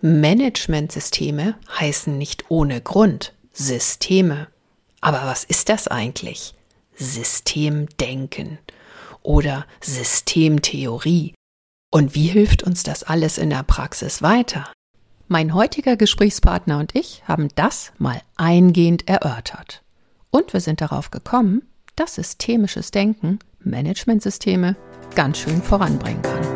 Managementsysteme heißen nicht ohne Grund Systeme. Aber was ist das eigentlich? Systemdenken oder Systemtheorie. Und wie hilft uns das alles in der Praxis weiter? Mein heutiger Gesprächspartner und ich haben das mal eingehend erörtert. Und wir sind darauf gekommen, dass systemisches Denken Managementsysteme ganz schön voranbringen kann.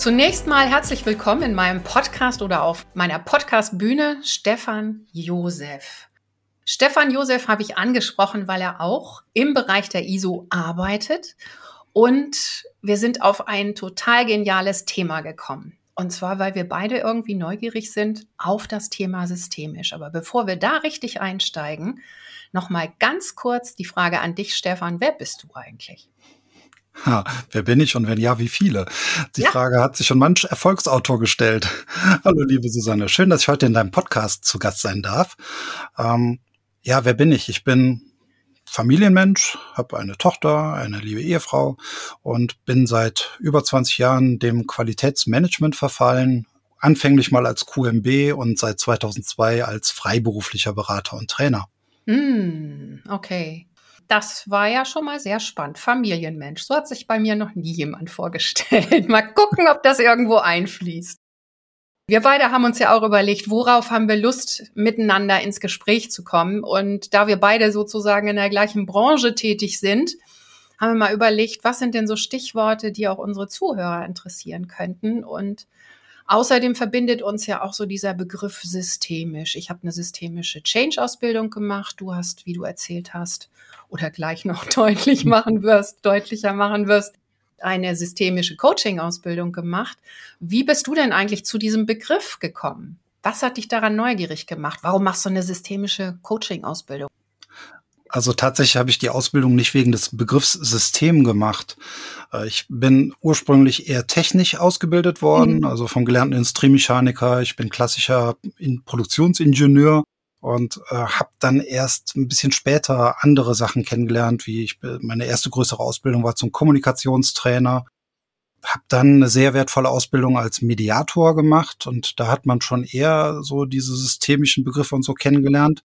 Zunächst mal herzlich willkommen in meinem Podcast oder auf meiner Podcast-Bühne Stefan Josef. Stefan Josef habe ich angesprochen, weil er auch im Bereich der ISO arbeitet und wir sind auf ein total geniales Thema gekommen. Und zwar, weil wir beide irgendwie neugierig sind auf das Thema systemisch. Aber bevor wir da richtig einsteigen, nochmal ganz kurz die Frage an dich, Stefan. Wer bist du eigentlich? Ha, wer bin ich und wenn ja, wie viele? Die ja. Frage hat sich schon manch Erfolgsautor gestellt. Hallo, liebe Susanne. Schön, dass ich heute in deinem Podcast zu Gast sein darf. Ähm, ja, wer bin ich? Ich bin Familienmensch, habe eine Tochter, eine liebe Ehefrau und bin seit über 20 Jahren dem Qualitätsmanagement verfallen. Anfänglich mal als QMB und seit 2002 als freiberuflicher Berater und Trainer. Mm, okay. Das war ja schon mal sehr spannend. Familienmensch. So hat sich bei mir noch nie jemand vorgestellt. Mal gucken, ob das irgendwo einfließt. Wir beide haben uns ja auch überlegt, worauf haben wir Lust, miteinander ins Gespräch zu kommen. Und da wir beide sozusagen in der gleichen Branche tätig sind, haben wir mal überlegt, was sind denn so Stichworte, die auch unsere Zuhörer interessieren könnten. Und außerdem verbindet uns ja auch so dieser Begriff systemisch. Ich habe eine systemische Change-Ausbildung gemacht. Du hast, wie du erzählt hast, oder gleich noch deutlich machen wirst, deutlicher machen wirst, eine systemische Coaching-Ausbildung gemacht. Wie bist du denn eigentlich zu diesem Begriff gekommen? Was hat dich daran neugierig gemacht? Warum machst du eine systemische Coaching-Ausbildung? Also tatsächlich habe ich die Ausbildung nicht wegen des Begriffs System gemacht. Äh, ich bin ursprünglich eher technisch ausgebildet worden, mhm. also vom gelernten Industriemechaniker. Ich bin klassischer Produktionsingenieur und äh, habe dann erst ein bisschen später andere Sachen kennengelernt, wie ich meine erste größere Ausbildung war zum Kommunikationstrainer. Habe dann eine sehr wertvolle Ausbildung als Mediator gemacht und da hat man schon eher so diese systemischen Begriffe und so kennengelernt.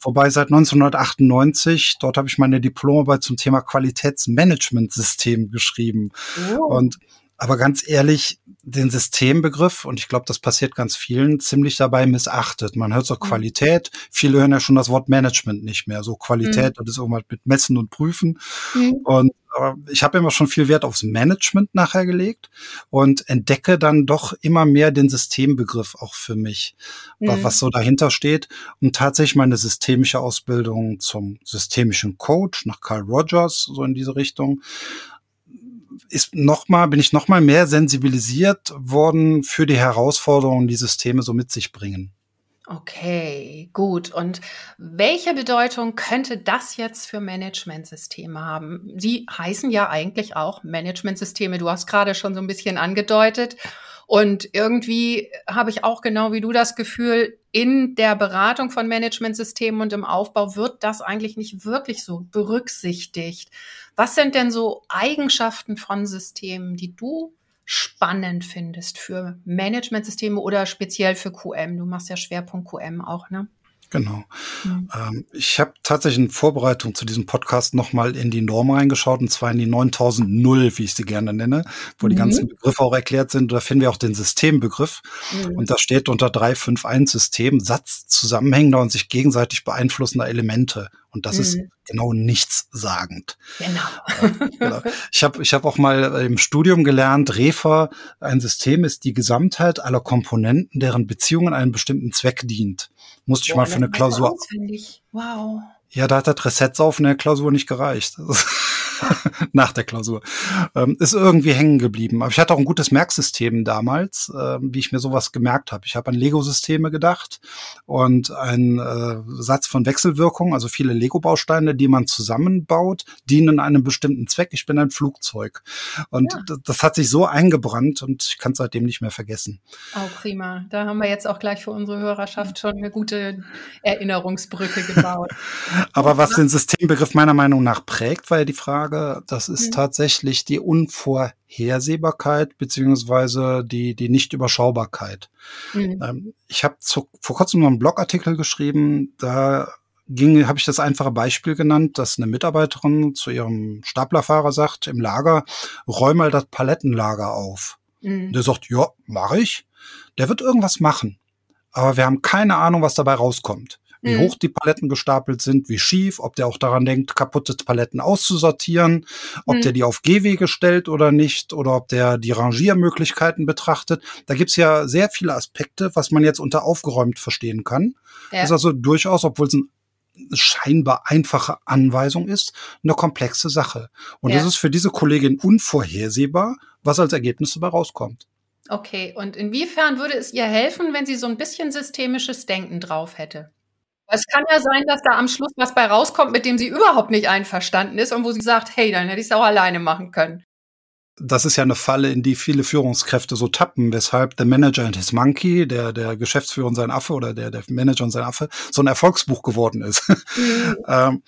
Wobei seit 1998, dort habe ich meine Diplomarbeit zum Thema Qualitätsmanagementsystem geschrieben. Oh. Und aber ganz ehrlich, den Systembegriff, und ich glaube, das passiert ganz vielen, ziemlich dabei missachtet. Man hört so mhm. Qualität, viele hören ja schon das Wort Management nicht mehr. So Qualität, mhm. das ist irgendwas mit Messen und Prüfen. Mhm. Und ich habe immer schon viel Wert aufs Management nachher gelegt und entdecke dann doch immer mehr den Systembegriff auch für mich, mhm. was so dahinter steht. Und tatsächlich meine systemische Ausbildung zum systemischen Coach nach Carl Rogers, so in diese Richtung ist noch mal, bin ich noch mal mehr sensibilisiert worden für die Herausforderungen, die Systeme so mit sich bringen. Okay, gut. Und welche Bedeutung könnte das jetzt für Managementsysteme haben? Sie heißen ja eigentlich auch Managementsysteme. Du hast gerade schon so ein bisschen angedeutet. Und irgendwie habe ich auch genau wie du das Gefühl, in der Beratung von Managementsystemen und im Aufbau wird das eigentlich nicht wirklich so berücksichtigt. Was sind denn so Eigenschaften von Systemen, die du spannend findest für Managementsysteme oder speziell für QM? Du machst ja Schwerpunkt QM auch, ne? Genau. Mhm. Ähm, ich habe tatsächlich in Vorbereitung zu diesem Podcast nochmal in die Norm reingeschaut, und zwar in die 9000, wie ich sie gerne nenne, wo mhm. die ganzen Begriffe auch erklärt sind. Da finden wir auch den Systembegriff. Mhm. Und da steht unter 351 System Satz zusammenhängender und sich gegenseitig beeinflussender Elemente. Und das mhm. ist genau nichtssagend. Genau. genau. Ich habe ich hab auch mal im Studium gelernt, REFA ein System ist die Gesamtheit aller Komponenten, deren Beziehungen einem bestimmten Zweck dient. Musste ich Boah, mal für eine Klausur. Wow. Ja, da hat das Reset auf in der Klausur nicht gereicht. nach der Klausur. Ähm, ist irgendwie hängen geblieben. Aber ich hatte auch ein gutes Merksystem damals, äh, wie ich mir sowas gemerkt habe. Ich habe an Lego-Systeme gedacht und einen äh, Satz von Wechselwirkungen, also viele Lego-Bausteine, die man zusammenbaut, dienen einem bestimmten Zweck. Ich bin ein Flugzeug. Und ja. das hat sich so eingebrannt und ich kann es seitdem nicht mehr vergessen. Oh, prima. Da haben wir jetzt auch gleich für unsere Hörerschaft schon eine gute Erinnerungsbrücke gebaut. Aber was den Systembegriff meiner Meinung nach prägt, war ja die Frage, Frage, das ist mhm. tatsächlich die Unvorhersehbarkeit beziehungsweise die, die Nichtüberschaubarkeit. Mhm. Ähm, ich habe vor kurzem noch einen Blogartikel geschrieben, da ging, habe ich das einfache Beispiel genannt, dass eine Mitarbeiterin zu ihrem Staplerfahrer sagt im Lager, räum mal das Palettenlager auf. Mhm. Der sagt, ja, mache ich. Der wird irgendwas machen. Aber wir haben keine Ahnung, was dabei rauskommt wie mhm. hoch die Paletten gestapelt sind, wie schief, ob der auch daran denkt, kaputte Paletten auszusortieren, ob mhm. der die auf Gehwege stellt oder nicht, oder ob der die Rangiermöglichkeiten betrachtet. Da gibt's ja sehr viele Aspekte, was man jetzt unter aufgeräumt verstehen kann. Ja. Das ist also durchaus, obwohl es ein scheinbar einfache Anweisung ist, eine komplexe Sache. Und ja. das ist für diese Kollegin unvorhersehbar, was als Ergebnis dabei rauskommt. Okay, und inwiefern würde es ihr helfen, wenn sie so ein bisschen systemisches Denken drauf hätte? Es kann ja sein, dass da am Schluss was bei rauskommt, mit dem sie überhaupt nicht einverstanden ist und wo sie sagt, hey, dann hätte ich es auch alleine machen können. Das ist ja eine Falle, in die viele Führungskräfte so tappen, weshalb The Manager and His Monkey, der, der Geschäftsführer und sein Affe oder der, der Manager und sein Affe, so ein Erfolgsbuch geworden ist. Mhm. ähm,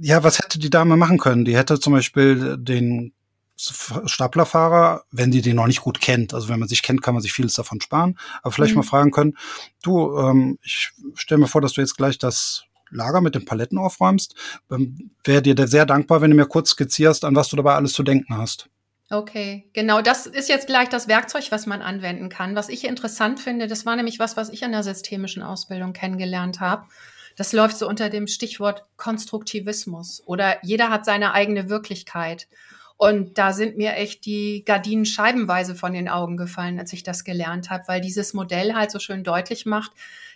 ja, was hätte die Dame machen können? Die hätte zum Beispiel den Staplerfahrer, wenn die den noch nicht gut kennt. Also wenn man sich kennt, kann man sich vieles davon sparen. Aber vielleicht mhm. mal fragen können, du, ähm, ich stelle mir vor, dass du jetzt gleich das Lager mit den Paletten aufräumst. Ähm, Wäre dir sehr dankbar, wenn du mir kurz skizzierst, an was du dabei alles zu denken hast. Okay, genau, das ist jetzt gleich das Werkzeug, was man anwenden kann. Was ich interessant finde, das war nämlich was, was ich in der systemischen Ausbildung kennengelernt habe. Das läuft so unter dem Stichwort Konstruktivismus oder jeder hat seine eigene Wirklichkeit. Und da sind mir echt die Gardinen scheibenweise von den Augen gefallen, als ich das gelernt habe, weil dieses Modell halt so schön deutlich macht,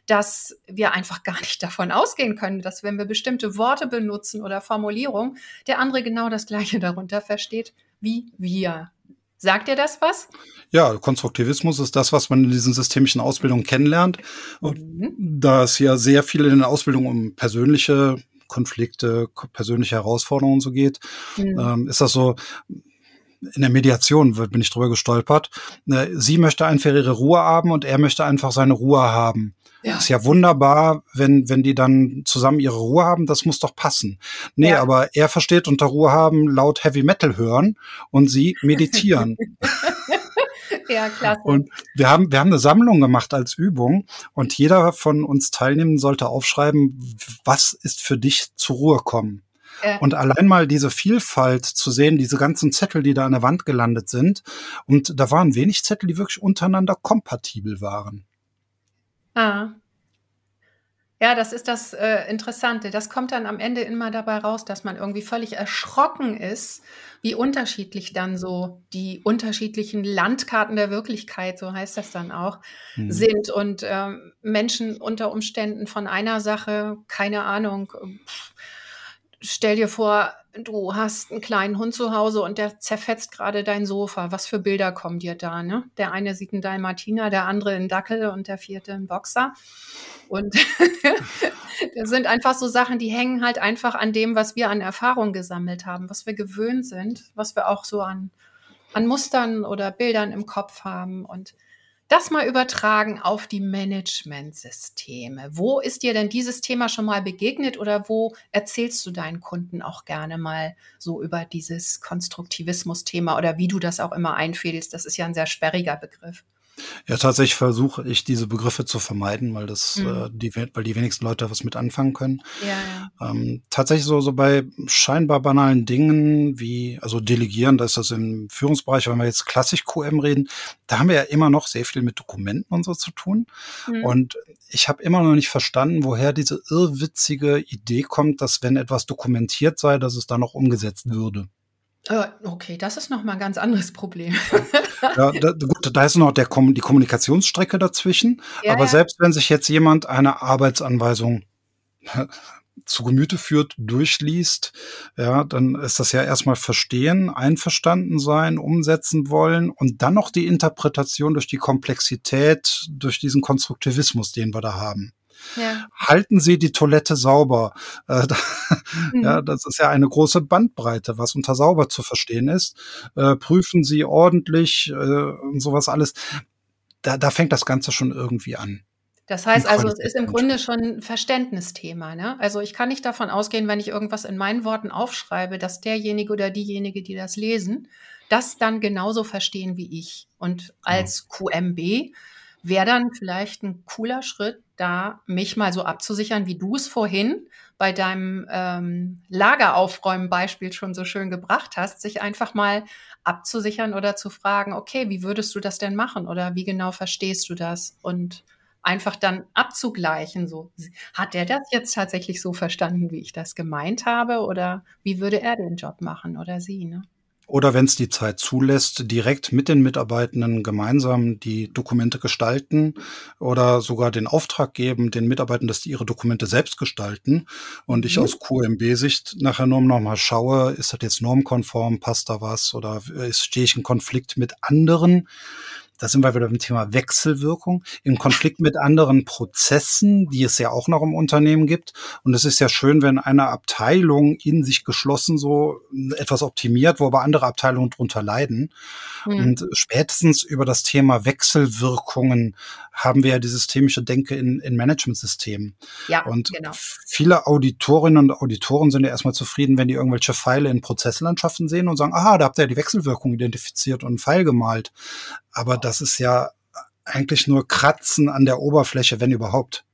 dass wir einfach gar nicht davon ausgehen können, dass wenn wir bestimmte Worte benutzen oder Formulierungen, der andere genau das Gleiche darunter versteht wie wir. Sagt ihr das was? Ja, Konstruktivismus ist das, was man in diesen systemischen Ausbildungen kennenlernt. Und mhm. da es ja sehr viel in der Ausbildung um persönliche Konflikte, persönliche Herausforderungen so geht, mhm. ähm, ist das so, in der Mediation bin ich drüber gestolpert. Äh, sie möchte einfach ihre Ruhe haben und er möchte einfach seine Ruhe haben. Ja. Ist ja wunderbar, wenn, wenn die dann zusammen ihre Ruhe haben, das muss doch passen. Nee, ja. aber er versteht unter Ruhe haben laut Heavy Metal hören und sie meditieren. Ja, klasse. Und wir haben, wir haben eine Sammlung gemacht als Übung und jeder von uns Teilnehmenden sollte aufschreiben, was ist für dich zur Ruhe kommen. Ja. Und allein mal diese Vielfalt zu sehen, diese ganzen Zettel, die da an der Wand gelandet sind. Und da waren wenig Zettel, die wirklich untereinander kompatibel waren. Ah, ja, das ist das äh, Interessante. Das kommt dann am Ende immer dabei raus, dass man irgendwie völlig erschrocken ist, wie unterschiedlich dann so die unterschiedlichen Landkarten der Wirklichkeit, so heißt das dann auch, mhm. sind und äh, Menschen unter Umständen von einer Sache, keine Ahnung, pff, stell dir vor, du hast einen kleinen Hund zu Hause und der zerfetzt gerade dein Sofa. Was für Bilder kommen dir da? Ne? Der eine sieht einen Dalmatiner, der andere einen Dackel und der vierte einen Boxer. Und das sind einfach so Sachen, die hängen halt einfach an dem, was wir an Erfahrung gesammelt haben, was wir gewöhnt sind, was wir auch so an, an Mustern oder Bildern im Kopf haben. Und das mal übertragen auf die Managementsysteme. Wo ist dir denn dieses Thema schon mal begegnet oder wo erzählst du deinen Kunden auch gerne mal so über dieses Konstruktivismus-Thema oder wie du das auch immer einfädelst? Das ist ja ein sehr sperriger Begriff. Ja, tatsächlich versuche ich diese Begriffe zu vermeiden, weil das, mhm. äh, die, weil die wenigsten Leute was mit anfangen können. Ja, ja. Ähm, tatsächlich so, so bei scheinbar banalen Dingen wie, also delegieren, da ist das im Führungsbereich, wenn wir jetzt klassisch QM reden, da haben wir ja immer noch sehr viel mit Dokumenten und so zu tun. Mhm. Und ich habe immer noch nicht verstanden, woher diese irrwitzige Idee kommt, dass wenn etwas dokumentiert sei, dass es dann noch umgesetzt würde. Äh, okay, das ist noch mal ein ganz anderes Problem. ja, da, gut, da ist noch der, die Kommunikationsstrecke dazwischen. Ja, aber ja. selbst wenn sich jetzt jemand eine Arbeitsanweisung zu Gemüte führt, durchliest, ja, dann ist das ja erstmal verstehen, einverstanden sein, umsetzen wollen und dann noch die Interpretation durch die Komplexität, durch diesen Konstruktivismus, den wir da haben. Ja. Halten Sie die Toilette sauber. Äh, mhm. Ja, das ist ja eine große Bandbreite, was unter sauber zu verstehen ist. Äh, prüfen Sie ordentlich äh, und sowas alles. Da, da fängt das Ganze schon irgendwie an. Das heißt also, es ist im Grunde schon ein Verständnisthema. Ne? Also ich kann nicht davon ausgehen, wenn ich irgendwas in meinen Worten aufschreibe, dass derjenige oder diejenige, die das lesen, das dann genauso verstehen wie ich. Und als QMB wäre dann vielleicht ein cooler Schritt, da mich mal so abzusichern, wie du es vorhin bei deinem ähm, Lageraufräumen-Beispiel schon so schön gebracht hast, sich einfach mal abzusichern oder zu fragen, okay, wie würdest du das denn machen oder wie genau verstehst du das? Und einfach dann abzugleichen, so hat er das jetzt tatsächlich so verstanden, wie ich das gemeint habe oder wie würde er den Job machen oder sie, ne? Oder wenn es die Zeit zulässt, direkt mit den Mitarbeitenden gemeinsam die Dokumente gestalten oder sogar den Auftrag geben, den Mitarbeitern, dass die ihre Dokumente selbst gestalten. Und ich mhm. aus QMB-Sicht nachher nur noch mal schaue, ist das jetzt normkonform, passt da was oder stehe ich in Konflikt mit anderen? Da sind wir wieder beim Thema Wechselwirkung, im Konflikt mit anderen Prozessen, die es ja auch noch im Unternehmen gibt. Und es ist ja schön, wenn eine Abteilung in sich geschlossen so etwas optimiert, wo aber andere Abteilungen drunter leiden. Mhm. Und spätestens über das Thema Wechselwirkungen haben wir ja die systemische Denke in, in Managementsystemen. Ja, und genau. viele Auditorinnen und Auditoren sind ja erstmal zufrieden, wenn die irgendwelche Pfeile in Prozesslandschaften sehen und sagen, aha, da habt ihr die Wechselwirkung identifiziert und einen Pfeil gemalt. Aber das ist ja eigentlich nur Kratzen an der Oberfläche, wenn überhaupt.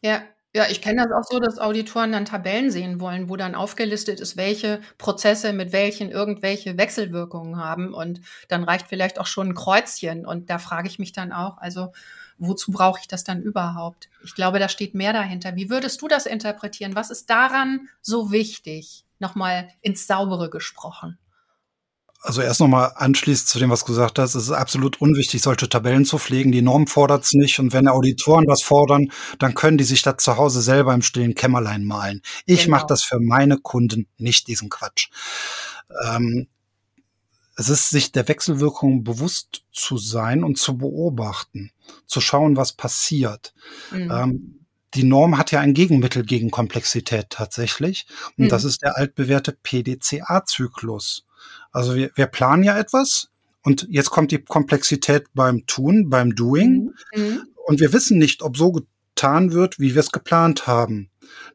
Ja, ja, ich kenne das auch so, dass Auditoren dann Tabellen sehen wollen, wo dann aufgelistet ist, welche Prozesse mit welchen irgendwelche Wechselwirkungen haben. Und dann reicht vielleicht auch schon ein Kreuzchen. Und da frage ich mich dann auch, also wozu brauche ich das dann überhaupt? Ich glaube, da steht mehr dahinter. Wie würdest du das interpretieren? Was ist daran so wichtig? Nochmal ins Saubere gesprochen. Also erst nochmal anschließend zu dem, was du gesagt hast, es ist absolut unwichtig, solche Tabellen zu pflegen. Die Norm fordert es nicht. Und wenn Auditoren was fordern, dann können die sich das zu Hause selber im stillen Kämmerlein malen. Ich genau. mache das für meine Kunden nicht, diesen Quatsch. Ähm, es ist sich der Wechselwirkung bewusst zu sein und zu beobachten, zu schauen, was passiert. Mhm. Ähm, die Norm hat ja ein Gegenmittel gegen Komplexität tatsächlich. Und mhm. das ist der altbewährte PDCA-Zyklus. Also wir, wir planen ja etwas und jetzt kommt die Komplexität beim Tun, beim Doing. Mhm. Und wir wissen nicht, ob so getan wird, wie wir es geplant haben.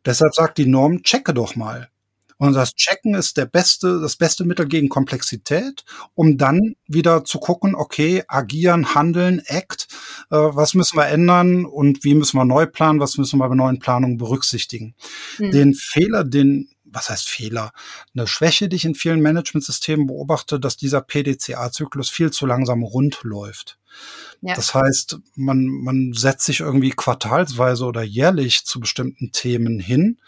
Deshalb sagt die Norm, checke doch mal. Und das Checken ist der beste, das beste Mittel gegen Komplexität, um dann wieder zu gucken, okay, agieren, handeln, act, äh, was müssen wir ändern und wie müssen wir neu planen, was müssen wir bei neuen Planungen berücksichtigen. Mhm. Den Fehler, den was heißt Fehler? Eine Schwäche, die ich in vielen Managementsystemen beobachte, dass dieser PDCA-Zyklus viel zu langsam rund läuft. Ja. Das heißt, man, man setzt sich irgendwie quartalsweise oder jährlich zu bestimmten Themen hin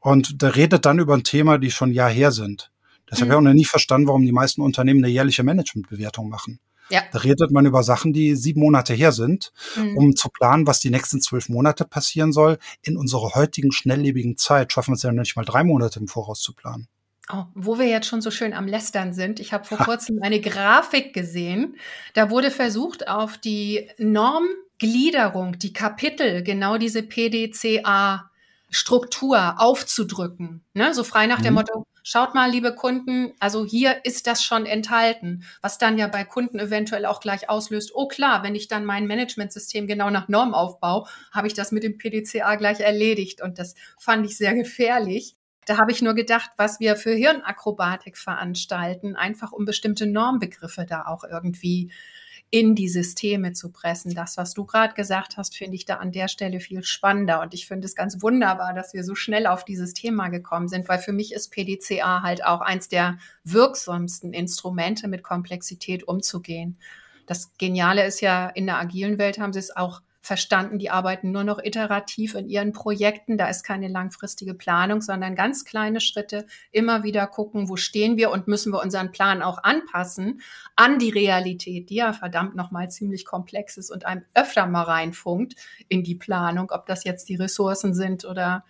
und der redet dann über ein Thema, die schon Jahr her sind. Deshalb mhm. habe ich auch noch nie verstanden, warum die meisten Unternehmen eine jährliche Managementbewertung machen. Ja. Da redet man über Sachen, die sieben Monate her sind, mhm. um zu planen, was die nächsten zwölf Monate passieren soll. In unserer heutigen schnelllebigen Zeit schaffen wir es ja nicht mal drei Monate im Voraus zu planen. Oh, wo wir jetzt schon so schön am Lästern sind. Ich habe vor kurzem eine Grafik gesehen. Da wurde versucht, auf die Normgliederung, die Kapitel, genau diese PDCA Struktur aufzudrücken. Ne? So frei nach mhm. dem Motto, Schaut mal, liebe Kunden, also hier ist das schon enthalten, was dann ja bei Kunden eventuell auch gleich auslöst. Oh klar, wenn ich dann mein Managementsystem genau nach Norm aufbaue, habe ich das mit dem PDCA gleich erledigt und das fand ich sehr gefährlich. Da habe ich nur gedacht, was wir für Hirnakrobatik veranstalten, einfach um bestimmte Normbegriffe da auch irgendwie in die Systeme zu pressen. Das, was du gerade gesagt hast, finde ich da an der Stelle viel spannender. Und ich finde es ganz wunderbar, dass wir so schnell auf dieses Thema gekommen sind, weil für mich ist PDCA halt auch eins der wirksamsten Instrumente, mit Komplexität umzugehen. Das Geniale ist ja, in der agilen Welt haben sie es auch verstanden, die arbeiten nur noch iterativ in ihren Projekten. Da ist keine langfristige Planung, sondern ganz kleine Schritte. Immer wieder gucken, wo stehen wir und müssen wir unseren Plan auch anpassen an die Realität, die ja verdammt nochmal ziemlich komplex ist und einem öfter mal reinfunkt in die Planung, ob das jetzt die Ressourcen sind oder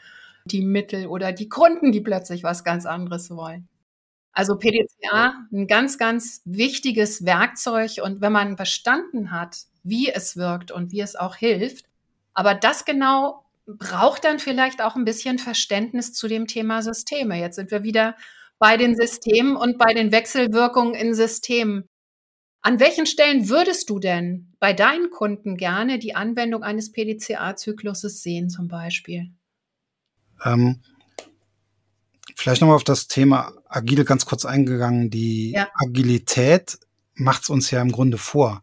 die Mittel oder die Kunden, die plötzlich was ganz anderes wollen. Also PDCA, ein ganz, ganz wichtiges Werkzeug. Und wenn man verstanden hat, wie es wirkt und wie es auch hilft. Aber das genau braucht dann vielleicht auch ein bisschen Verständnis zu dem Thema Systeme. Jetzt sind wir wieder bei den Systemen und bei den Wechselwirkungen in Systemen. An welchen Stellen würdest du denn bei deinen Kunden gerne die Anwendung eines PDCA-Zykluses sehen, zum Beispiel? Ähm, vielleicht nochmal auf das Thema Agile ganz kurz eingegangen. Die ja. Agilität macht es uns ja im Grunde vor.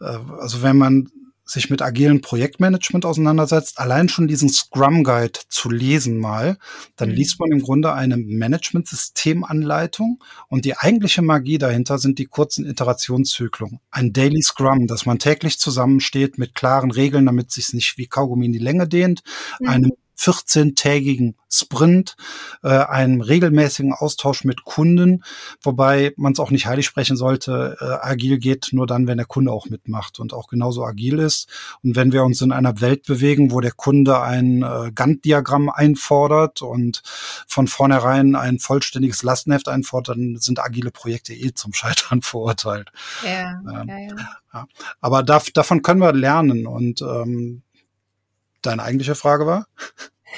Äh, also wenn man sich mit agilen Projektmanagement auseinandersetzt, allein schon diesen Scrum Guide zu lesen mal, dann mhm. liest man im Grunde eine Management-Systemanleitung und die eigentliche Magie dahinter sind die kurzen Iterationszyklen. Ein Daily Scrum, dass man täglich zusammensteht mit klaren Regeln, damit sich nicht wie Kaugummi in die Länge dehnt, mhm. einem 14-tägigen Sprint, äh, einem regelmäßigen Austausch mit Kunden, wobei man es auch nicht heilig sprechen sollte. Äh, agil geht nur dann, wenn der Kunde auch mitmacht und auch genauso agil ist. Und wenn wir uns in einer Welt bewegen, wo der Kunde ein äh, Gantt-Diagramm einfordert und von vornherein ein vollständiges Lastenheft einfordert, dann sind agile Projekte eh zum Scheitern verurteilt. Ja, ähm, ja, ja. ja. Aber da, davon können wir lernen und ähm, deine eigentliche Frage war?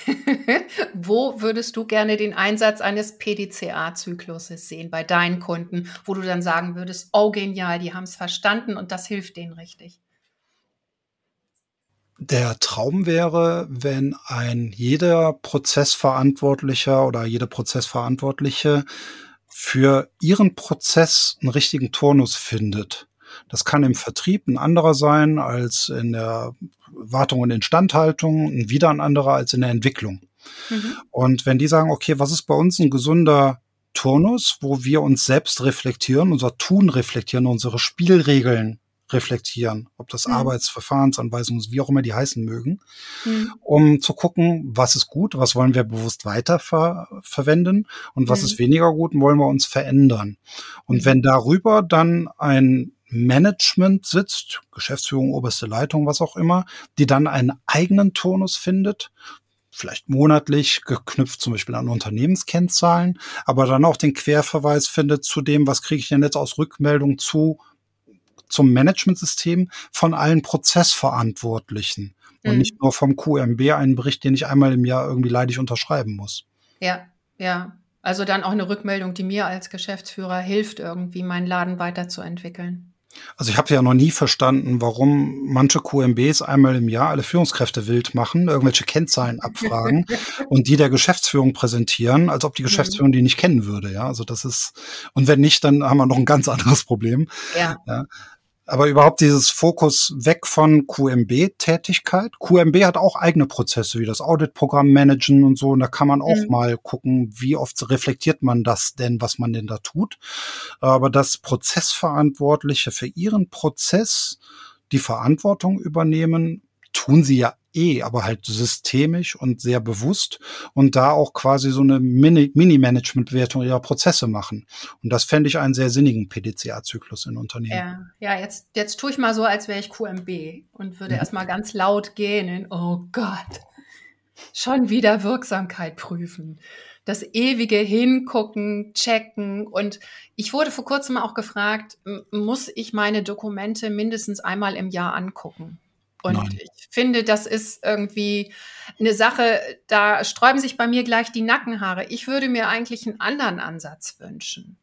wo würdest du gerne den Einsatz eines PDCA-Zykluses sehen bei deinen Kunden, wo du dann sagen würdest, oh genial, die haben es verstanden und das hilft denen richtig? Der Traum wäre, wenn ein jeder Prozessverantwortlicher oder jede Prozessverantwortliche für ihren Prozess einen richtigen Turnus findet. Das kann im Vertrieb ein anderer sein als in der Wartung und Instandhaltung, wieder ein anderer als in der Entwicklung. Mhm. Und wenn die sagen, okay, was ist bei uns ein gesunder Turnus, wo wir uns selbst reflektieren, unser Tun reflektieren, unsere Spielregeln reflektieren, ob das mhm. Arbeitsverfahrensanweisungen, wie auch immer die heißen mögen, mhm. um zu gucken, was ist gut, was wollen wir bewusst weiter ver verwenden und was mhm. ist weniger gut und wollen wir uns verändern. Und mhm. wenn darüber dann ein Management sitzt, Geschäftsführung, oberste Leitung, was auch immer, die dann einen eigenen Tonus findet, vielleicht monatlich geknüpft zum Beispiel an Unternehmenskennzahlen, aber dann auch den Querverweis findet zu dem, was kriege ich denn jetzt aus Rückmeldung zu zum Managementsystem von allen Prozessverantwortlichen mhm. und nicht nur vom QMB einen Bericht, den ich einmal im Jahr irgendwie leidig unterschreiben muss. Ja, ja. Also dann auch eine Rückmeldung, die mir als Geschäftsführer hilft, irgendwie meinen Laden weiterzuentwickeln. Also ich habe ja noch nie verstanden, warum manche QMBs einmal im Jahr alle Führungskräfte wild machen, irgendwelche Kennzahlen abfragen und die der Geschäftsführung präsentieren, als ob die mhm. Geschäftsführung die nicht kennen würde. Ja, also das ist und wenn nicht, dann haben wir noch ein ganz anderes Problem. Ja. ja. Aber überhaupt dieses Fokus weg von QMB-Tätigkeit. QMB hat auch eigene Prozesse, wie das Audit-Programm managen und so. Und da kann man auch mhm. mal gucken, wie oft reflektiert man das denn, was man denn da tut. Aber das Prozessverantwortliche für ihren Prozess die Verantwortung übernehmen, tun sie ja eh, aber halt systemisch und sehr bewusst und da auch quasi so eine Mini-Management-Bewertung ihrer Prozesse machen. Und das fände ich einen sehr sinnigen PDCA-Zyklus in Unternehmen. Ja, ja jetzt, jetzt tue ich mal so, als wäre ich QMB und würde mhm. erstmal ganz laut gähnen. Oh Gott, schon wieder Wirksamkeit prüfen. Das ewige Hingucken, checken. Und ich wurde vor kurzem auch gefragt, muss ich meine Dokumente mindestens einmal im Jahr angucken? Und Nein. ich finde, das ist irgendwie eine Sache, da sträuben sich bei mir gleich die Nackenhaare. Ich würde mir eigentlich einen anderen Ansatz wünschen.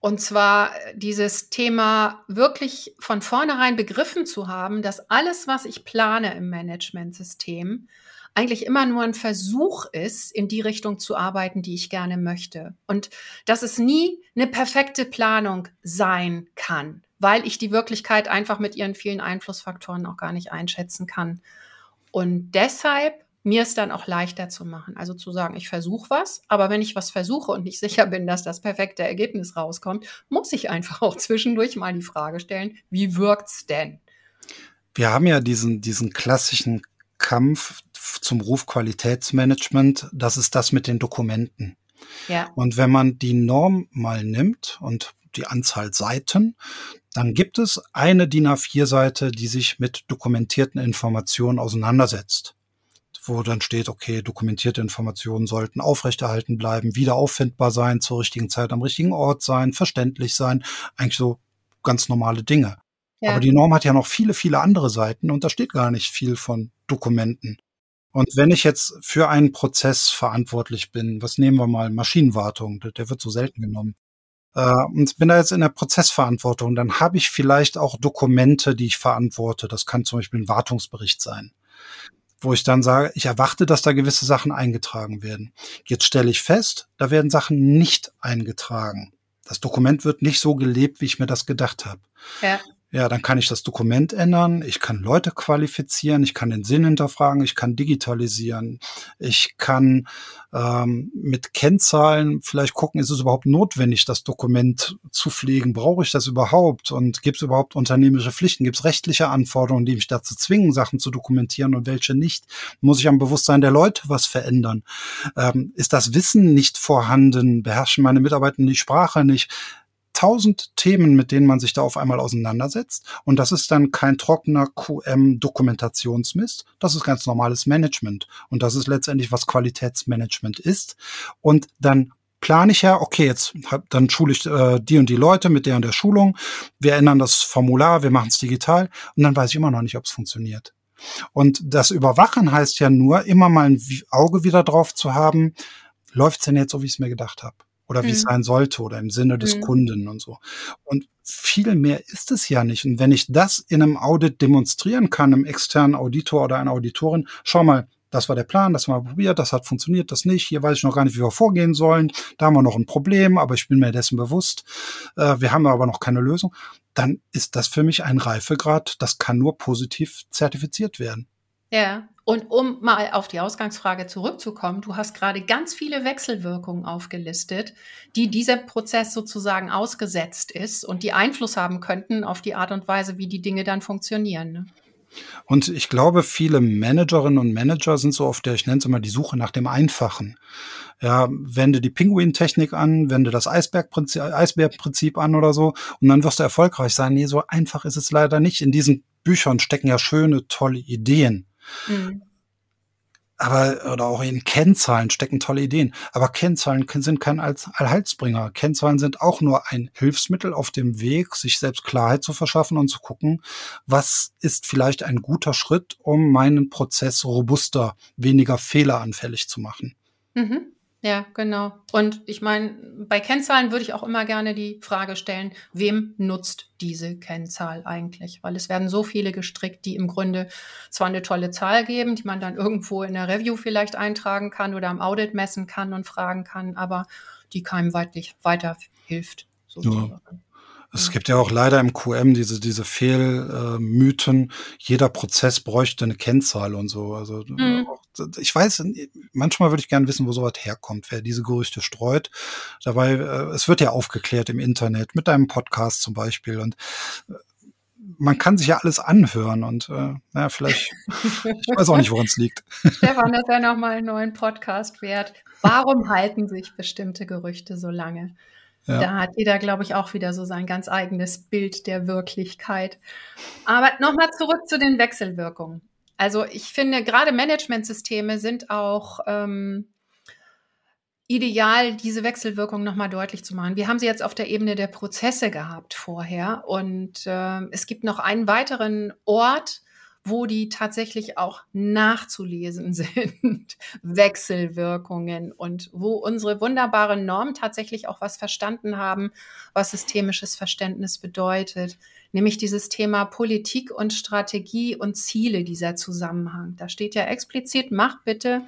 Und zwar dieses Thema wirklich von vornherein begriffen zu haben, dass alles, was ich plane im Managementsystem, eigentlich immer nur ein Versuch ist, in die Richtung zu arbeiten, die ich gerne möchte. Und dass es nie eine perfekte Planung sein kann, weil ich die Wirklichkeit einfach mit ihren vielen Einflussfaktoren auch gar nicht einschätzen kann. Und deshalb mir es dann auch leichter zu machen. Also zu sagen, ich versuche was, aber wenn ich was versuche und nicht sicher bin, dass das perfekte Ergebnis rauskommt, muss ich einfach auch zwischendurch mal die Frage stellen, wie wirkt's denn? Wir haben ja diesen, diesen klassischen Kampf zum Ruf Qualitätsmanagement, das ist das mit den Dokumenten. Ja. Und wenn man die Norm mal nimmt und die Anzahl Seiten, dann gibt es eine DIN A4-Seite, die sich mit dokumentierten Informationen auseinandersetzt wo dann steht, okay, dokumentierte Informationen sollten aufrechterhalten bleiben, wieder auffindbar sein, zur richtigen Zeit am richtigen Ort sein, verständlich sein, eigentlich so ganz normale Dinge. Ja. Aber die Norm hat ja noch viele, viele andere Seiten und da steht gar nicht viel von Dokumenten. Und wenn ich jetzt für einen Prozess verantwortlich bin, was nehmen wir mal, Maschinenwartung, der wird so selten genommen, äh, und bin da jetzt in der Prozessverantwortung, dann habe ich vielleicht auch Dokumente, die ich verantworte. Das kann zum Beispiel ein Wartungsbericht sein wo ich dann sage, ich erwarte, dass da gewisse Sachen eingetragen werden. Jetzt stelle ich fest, da werden Sachen nicht eingetragen. Das Dokument wird nicht so gelebt, wie ich mir das gedacht habe. Ja. Ja, dann kann ich das Dokument ändern, ich kann Leute qualifizieren, ich kann den Sinn hinterfragen, ich kann digitalisieren, ich kann ähm, mit Kennzahlen vielleicht gucken, ist es überhaupt notwendig, das Dokument zu pflegen? Brauche ich das überhaupt? Und gibt es überhaupt unternehmerische Pflichten? Gibt es rechtliche Anforderungen, die mich dazu zwingen, Sachen zu dokumentieren und welche nicht? Muss ich am Bewusstsein der Leute was verändern? Ähm, ist das Wissen nicht vorhanden? Beherrschen meine Mitarbeiter die Sprache nicht? Tausend Themen, mit denen man sich da auf einmal auseinandersetzt. Und das ist dann kein trockener QM-Dokumentationsmist. Das ist ganz normales Management. Und das ist letztendlich, was Qualitätsmanagement ist. Und dann plane ich ja, okay, jetzt hab, dann schule ich äh, die und die Leute mit der und der Schulung. Wir ändern das Formular, wir machen es digital. Und dann weiß ich immer noch nicht, ob es funktioniert. Und das Überwachen heißt ja nur, immer mal ein Auge wieder drauf zu haben, läuft es denn jetzt so, wie ich es mir gedacht habe? Oder wie mhm. es sein sollte oder im Sinne des mhm. Kunden und so. Und viel mehr ist es ja nicht. Und wenn ich das in einem Audit demonstrieren kann, einem externen Auditor oder einer Auditorin, schau mal, das war der Plan, das haben wir probiert, das hat funktioniert, das nicht. Hier weiß ich noch gar nicht, wie wir vorgehen sollen. Da haben wir noch ein Problem, aber ich bin mir dessen bewusst. Äh, wir haben aber noch keine Lösung. Dann ist das für mich ein Reifegrad, das kann nur positiv zertifiziert werden. Ja, und um mal auf die Ausgangsfrage zurückzukommen, du hast gerade ganz viele Wechselwirkungen aufgelistet, die dieser Prozess sozusagen ausgesetzt ist und die Einfluss haben könnten auf die Art und Weise, wie die Dinge dann funktionieren. Ne? Und ich glaube, viele Managerinnen und Manager sind so auf der, ich nenne es immer die Suche nach dem Einfachen. Ja, wende die Pinguin-Technik an, wende das Eisbergprinzip, Eisbärprinzip an oder so, und dann wirst du erfolgreich sein. Nee, so einfach ist es leider nicht. In diesen Büchern stecken ja schöne, tolle Ideen. Mhm. Aber, oder auch in Kennzahlen stecken tolle Ideen. Aber Kennzahlen sind kein Allheilsbringer. Kennzahlen sind auch nur ein Hilfsmittel auf dem Weg, sich selbst Klarheit zu verschaffen und zu gucken, was ist vielleicht ein guter Schritt, um meinen Prozess robuster, weniger fehleranfällig zu machen. Mhm. Ja, genau. Und ich meine, bei Kennzahlen würde ich auch immer gerne die Frage stellen, wem nutzt diese Kennzahl eigentlich? Weil es werden so viele gestrickt, die im Grunde zwar eine tolle Zahl geben, die man dann irgendwo in der Review vielleicht eintragen kann oder am Audit messen kann und fragen kann, aber die keinem weiterhilft. Sozusagen. Ja. Es gibt ja auch leider im QM diese, diese Fehlmythen, jeder Prozess bräuchte eine Kennzahl und so. Also mhm. ich weiß, manchmal würde ich gerne wissen, wo sowas herkommt, wer diese Gerüchte streut. Dabei, äh, es wird ja aufgeklärt im Internet, mit deinem Podcast zum Beispiel. Und äh, man kann sich ja alles anhören und äh, naja, vielleicht, ich weiß auch nicht, woran es liegt. Stefan, das wäre nochmal einen neuen Podcast wert. Warum halten sich bestimmte Gerüchte so lange? Ja. Da hat jeder, glaube ich, auch wieder so sein ganz eigenes Bild der Wirklichkeit. Aber nochmal zurück zu den Wechselwirkungen. Also ich finde, gerade Managementsysteme sind auch ähm, ideal, diese Wechselwirkung nochmal deutlich zu machen. Wir haben sie jetzt auf der Ebene der Prozesse gehabt vorher. Und äh, es gibt noch einen weiteren Ort, wo die tatsächlich auch nachzulesen sind, Wechselwirkungen und wo unsere wunderbaren Normen tatsächlich auch was verstanden haben, was systemisches Verständnis bedeutet, nämlich dieses Thema Politik und Strategie und Ziele, dieser Zusammenhang. Da steht ja explizit, mach bitte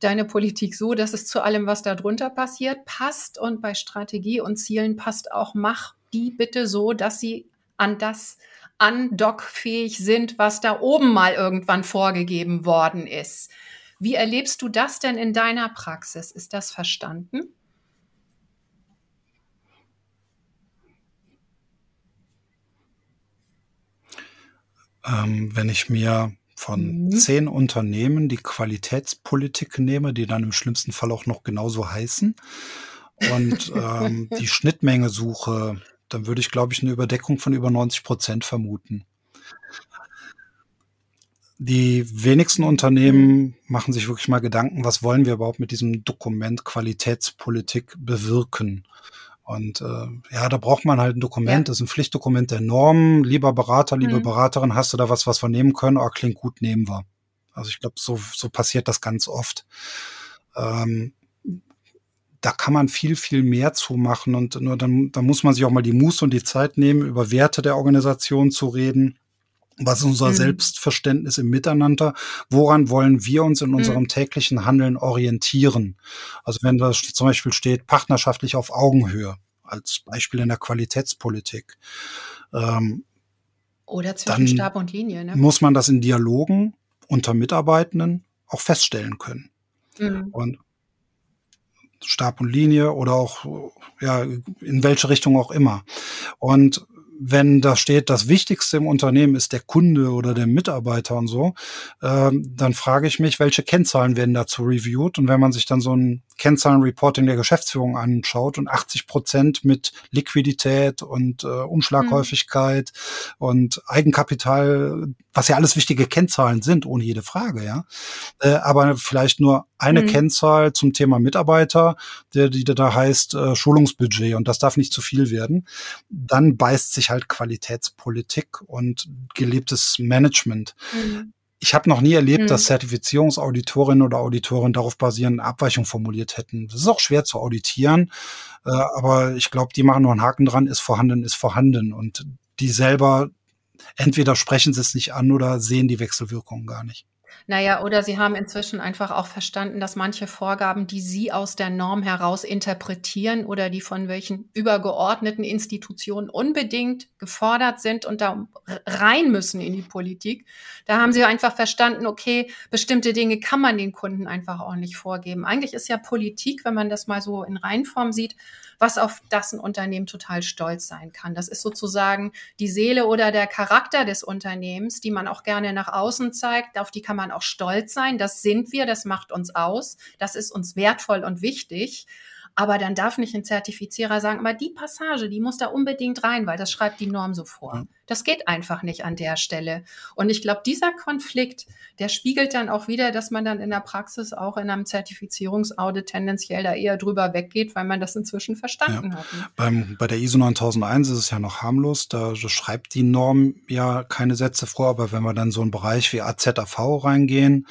deine Politik so, dass es zu allem, was da drunter passiert, passt. Und bei Strategie und Zielen passt auch, mach die bitte so, dass sie an das andockfähig sind, was da oben mal irgendwann vorgegeben worden ist. Wie erlebst du das denn in deiner Praxis? Ist das verstanden? Ähm, wenn ich mir von mhm. zehn Unternehmen die Qualitätspolitik nehme, die dann im schlimmsten Fall auch noch genauso heißen, und ähm, die Schnittmenge suche, dann würde ich, glaube ich, eine Überdeckung von über 90 Prozent vermuten. Die wenigsten Unternehmen machen sich wirklich mal Gedanken, was wollen wir überhaupt mit diesem Dokument Qualitätspolitik bewirken? Und äh, ja, da braucht man halt ein Dokument, ja. das ist ein Pflichtdokument der Normen. Lieber Berater, liebe mhm. Beraterin, hast du da was, was wir nehmen können? Oh, klingt gut, nehmen wir. Also ich glaube, so, so passiert das ganz oft. Ähm, da kann man viel, viel mehr zu machen. Und nur dann, dann muss man sich auch mal die Muße und die Zeit nehmen, über Werte der Organisation zu reden. Was ist unser mhm. Selbstverständnis im Miteinander? Woran wollen wir uns in unserem mhm. täglichen Handeln orientieren? Also wenn da zum Beispiel steht, partnerschaftlich auf Augenhöhe, als Beispiel in der Qualitätspolitik. Ähm, Oder zwischen Stab und Linie. Ne? Muss man das in Dialogen unter Mitarbeitenden auch feststellen können. Mhm. Und Stab und Linie oder auch, ja, in welche Richtung auch immer. Und wenn da steht, das Wichtigste im Unternehmen ist der Kunde oder der Mitarbeiter und so, ähm, dann frage ich mich, welche Kennzahlen werden dazu reviewed? Und wenn man sich dann so ein Kennzahlenreporting der Geschäftsführung anschaut und 80 Prozent mit Liquidität und äh, Umschlaghäufigkeit mhm. und Eigenkapital, was ja alles wichtige Kennzahlen sind, ohne jede Frage, ja. Äh, aber vielleicht nur eine mhm. Kennzahl zum Thema Mitarbeiter, der, die da heißt äh, Schulungsbudget und das darf nicht zu viel werden, dann beißt sich halt Qualitätspolitik und gelebtes Management. Mhm. Ich habe noch nie erlebt, hm. dass Zertifizierungsauditorinnen oder Auditoren darauf basierend Abweichung formuliert hätten. Das ist auch schwer zu auditieren, äh, aber ich glaube, die machen nur einen Haken dran, ist vorhanden, ist vorhanden. Und die selber, entweder sprechen sie es nicht an oder sehen die Wechselwirkungen gar nicht. Naja, oder sie haben inzwischen einfach auch verstanden, dass manche Vorgaben, die sie aus der Norm heraus interpretieren oder die von welchen übergeordneten Institutionen unbedingt gefordert sind und da rein müssen in die Politik, da haben sie einfach verstanden, okay, bestimmte Dinge kann man den Kunden einfach auch nicht vorgeben. Eigentlich ist ja Politik, wenn man das mal so in Reinform sieht, was auf das ein Unternehmen total stolz sein kann. Das ist sozusagen die Seele oder der Charakter des Unternehmens, die man auch gerne nach außen zeigt, auf die kann man auch stolz sein. Das sind wir, das macht uns aus, das ist uns wertvoll und wichtig. Aber dann darf nicht ein Zertifizierer sagen, aber die Passage, die muss da unbedingt rein, weil das schreibt die Norm so vor. Das geht einfach nicht an der Stelle. Und ich glaube, dieser Konflikt, der spiegelt dann auch wieder, dass man dann in der Praxis auch in einem Zertifizierungsaudit tendenziell da eher drüber weggeht, weil man das inzwischen verstanden ja. hat. Ne? Beim, bei der ISO 9001 ist es ja noch harmlos, da schreibt die Norm ja keine Sätze vor, aber wenn wir dann so einen Bereich wie AZAV reingehen,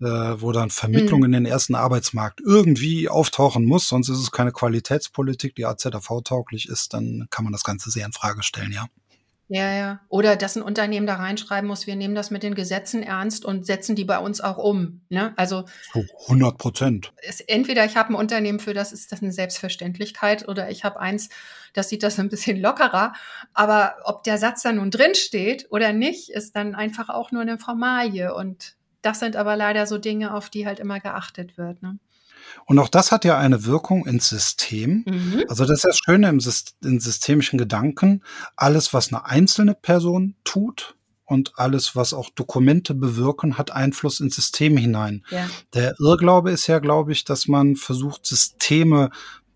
äh, wo dann Vermittlung mhm. in den ersten Arbeitsmarkt irgendwie auftauchen muss, sonst ist es keine Qualitätspolitik, die AZAV tauglich ist, dann kann man das Ganze sehr in Frage stellen, ja. Ja, ja. Oder dass ein Unternehmen da reinschreiben muss, wir nehmen das mit den Gesetzen ernst und setzen die bei uns auch um. Ne? Also 100 Prozent. Entweder ich habe ein Unternehmen, für das ist das eine Selbstverständlichkeit, oder ich habe eins, das sieht das ein bisschen lockerer. Aber ob der Satz da nun drin steht oder nicht, ist dann einfach auch nur eine Formalie. Und das sind aber leider so Dinge, auf die halt immer geachtet wird. Ne? Und auch das hat ja eine Wirkung ins System. Mhm. Also das ist das Schöne im, im systemischen Gedanken. Alles, was eine einzelne Person tut, und alles, was auch Dokumente bewirken, hat Einfluss ins System hinein. Ja. Der Irrglaube ist ja, glaube ich, dass man versucht, Systeme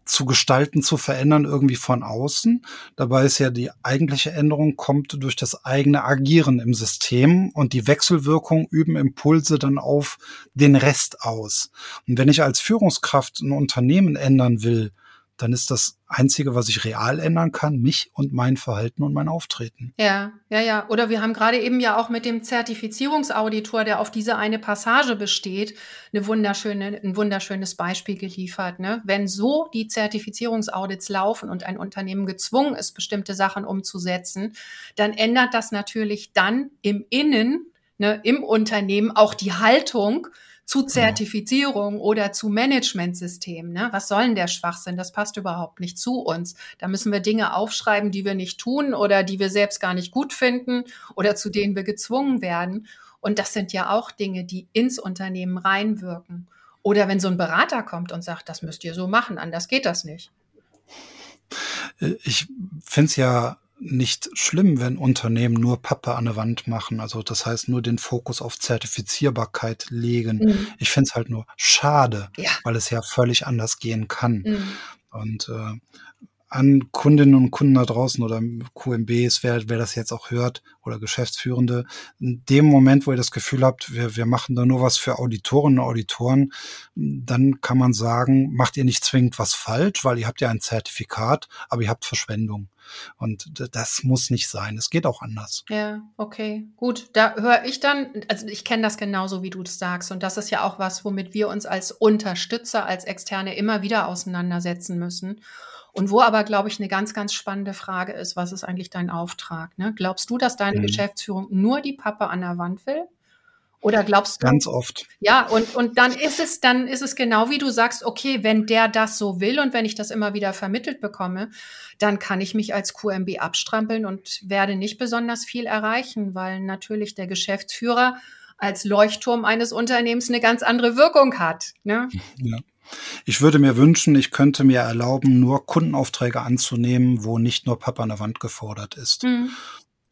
zu gestalten, zu verändern, irgendwie von außen. Dabei ist ja die eigentliche Änderung kommt durch das eigene Agieren im System und die Wechselwirkung üben Impulse dann auf den Rest aus. Und wenn ich als Führungskraft ein Unternehmen ändern will, dann ist das Einzige, was ich real ändern kann, mich und mein Verhalten und mein Auftreten. Ja, ja, ja. Oder wir haben gerade eben ja auch mit dem Zertifizierungsauditor, der auf diese eine Passage besteht, eine wunderschöne, ein wunderschönes Beispiel geliefert. Ne? Wenn so die Zertifizierungsaudits laufen und ein Unternehmen gezwungen ist, bestimmte Sachen umzusetzen, dann ändert das natürlich dann im Innen, ne, im Unternehmen auch die Haltung zu. Zertifizierung oder zu Managementsystemen. Ne? Was soll denn der Schwachsinn? Das passt überhaupt nicht zu uns. Da müssen wir Dinge aufschreiben, die wir nicht tun oder die wir selbst gar nicht gut finden oder zu denen wir gezwungen werden. Und das sind ja auch Dinge, die ins Unternehmen reinwirken. Oder wenn so ein Berater kommt und sagt, das müsst ihr so machen, anders geht das nicht. Ich finde es ja nicht schlimm, wenn Unternehmen nur Pappe an der Wand machen. Also das heißt nur den Fokus auf Zertifizierbarkeit legen. Mhm. Ich finde es halt nur schade, ja. weil es ja völlig anders gehen kann. Mhm. Und äh, an Kundinnen und Kunden da draußen oder QMBs, wer, wer das jetzt auch hört oder Geschäftsführende, in dem Moment, wo ihr das Gefühl habt, wir, wir machen da nur was für Auditorinnen und Auditoren, dann kann man sagen, macht ihr nicht zwingend was falsch, weil ihr habt ja ein Zertifikat, aber ihr habt Verschwendung. Und das muss nicht sein. Es geht auch anders. Ja, okay. Gut, da höre ich dann, also ich kenne das genauso, wie du es sagst. Und das ist ja auch was, womit wir uns als Unterstützer, als Externe immer wieder auseinandersetzen müssen. Und wo aber, glaube ich, eine ganz, ganz spannende Frage ist, was ist eigentlich dein Auftrag? Ne? Glaubst du, dass deine mhm. Geschäftsführung nur die Pappe an der Wand will? Oder glaubst du? Ganz oft. Ja, und, und dann ist es, dann ist es genau wie du sagst, okay, wenn der das so will und wenn ich das immer wieder vermittelt bekomme, dann kann ich mich als QMB abstrampeln und werde nicht besonders viel erreichen, weil natürlich der Geschäftsführer als Leuchtturm eines Unternehmens eine ganz andere Wirkung hat. Ne? Ja. Ich würde mir wünschen, ich könnte mir erlauben, nur Kundenaufträge anzunehmen, wo nicht nur Papa an der Wand gefordert ist. Mhm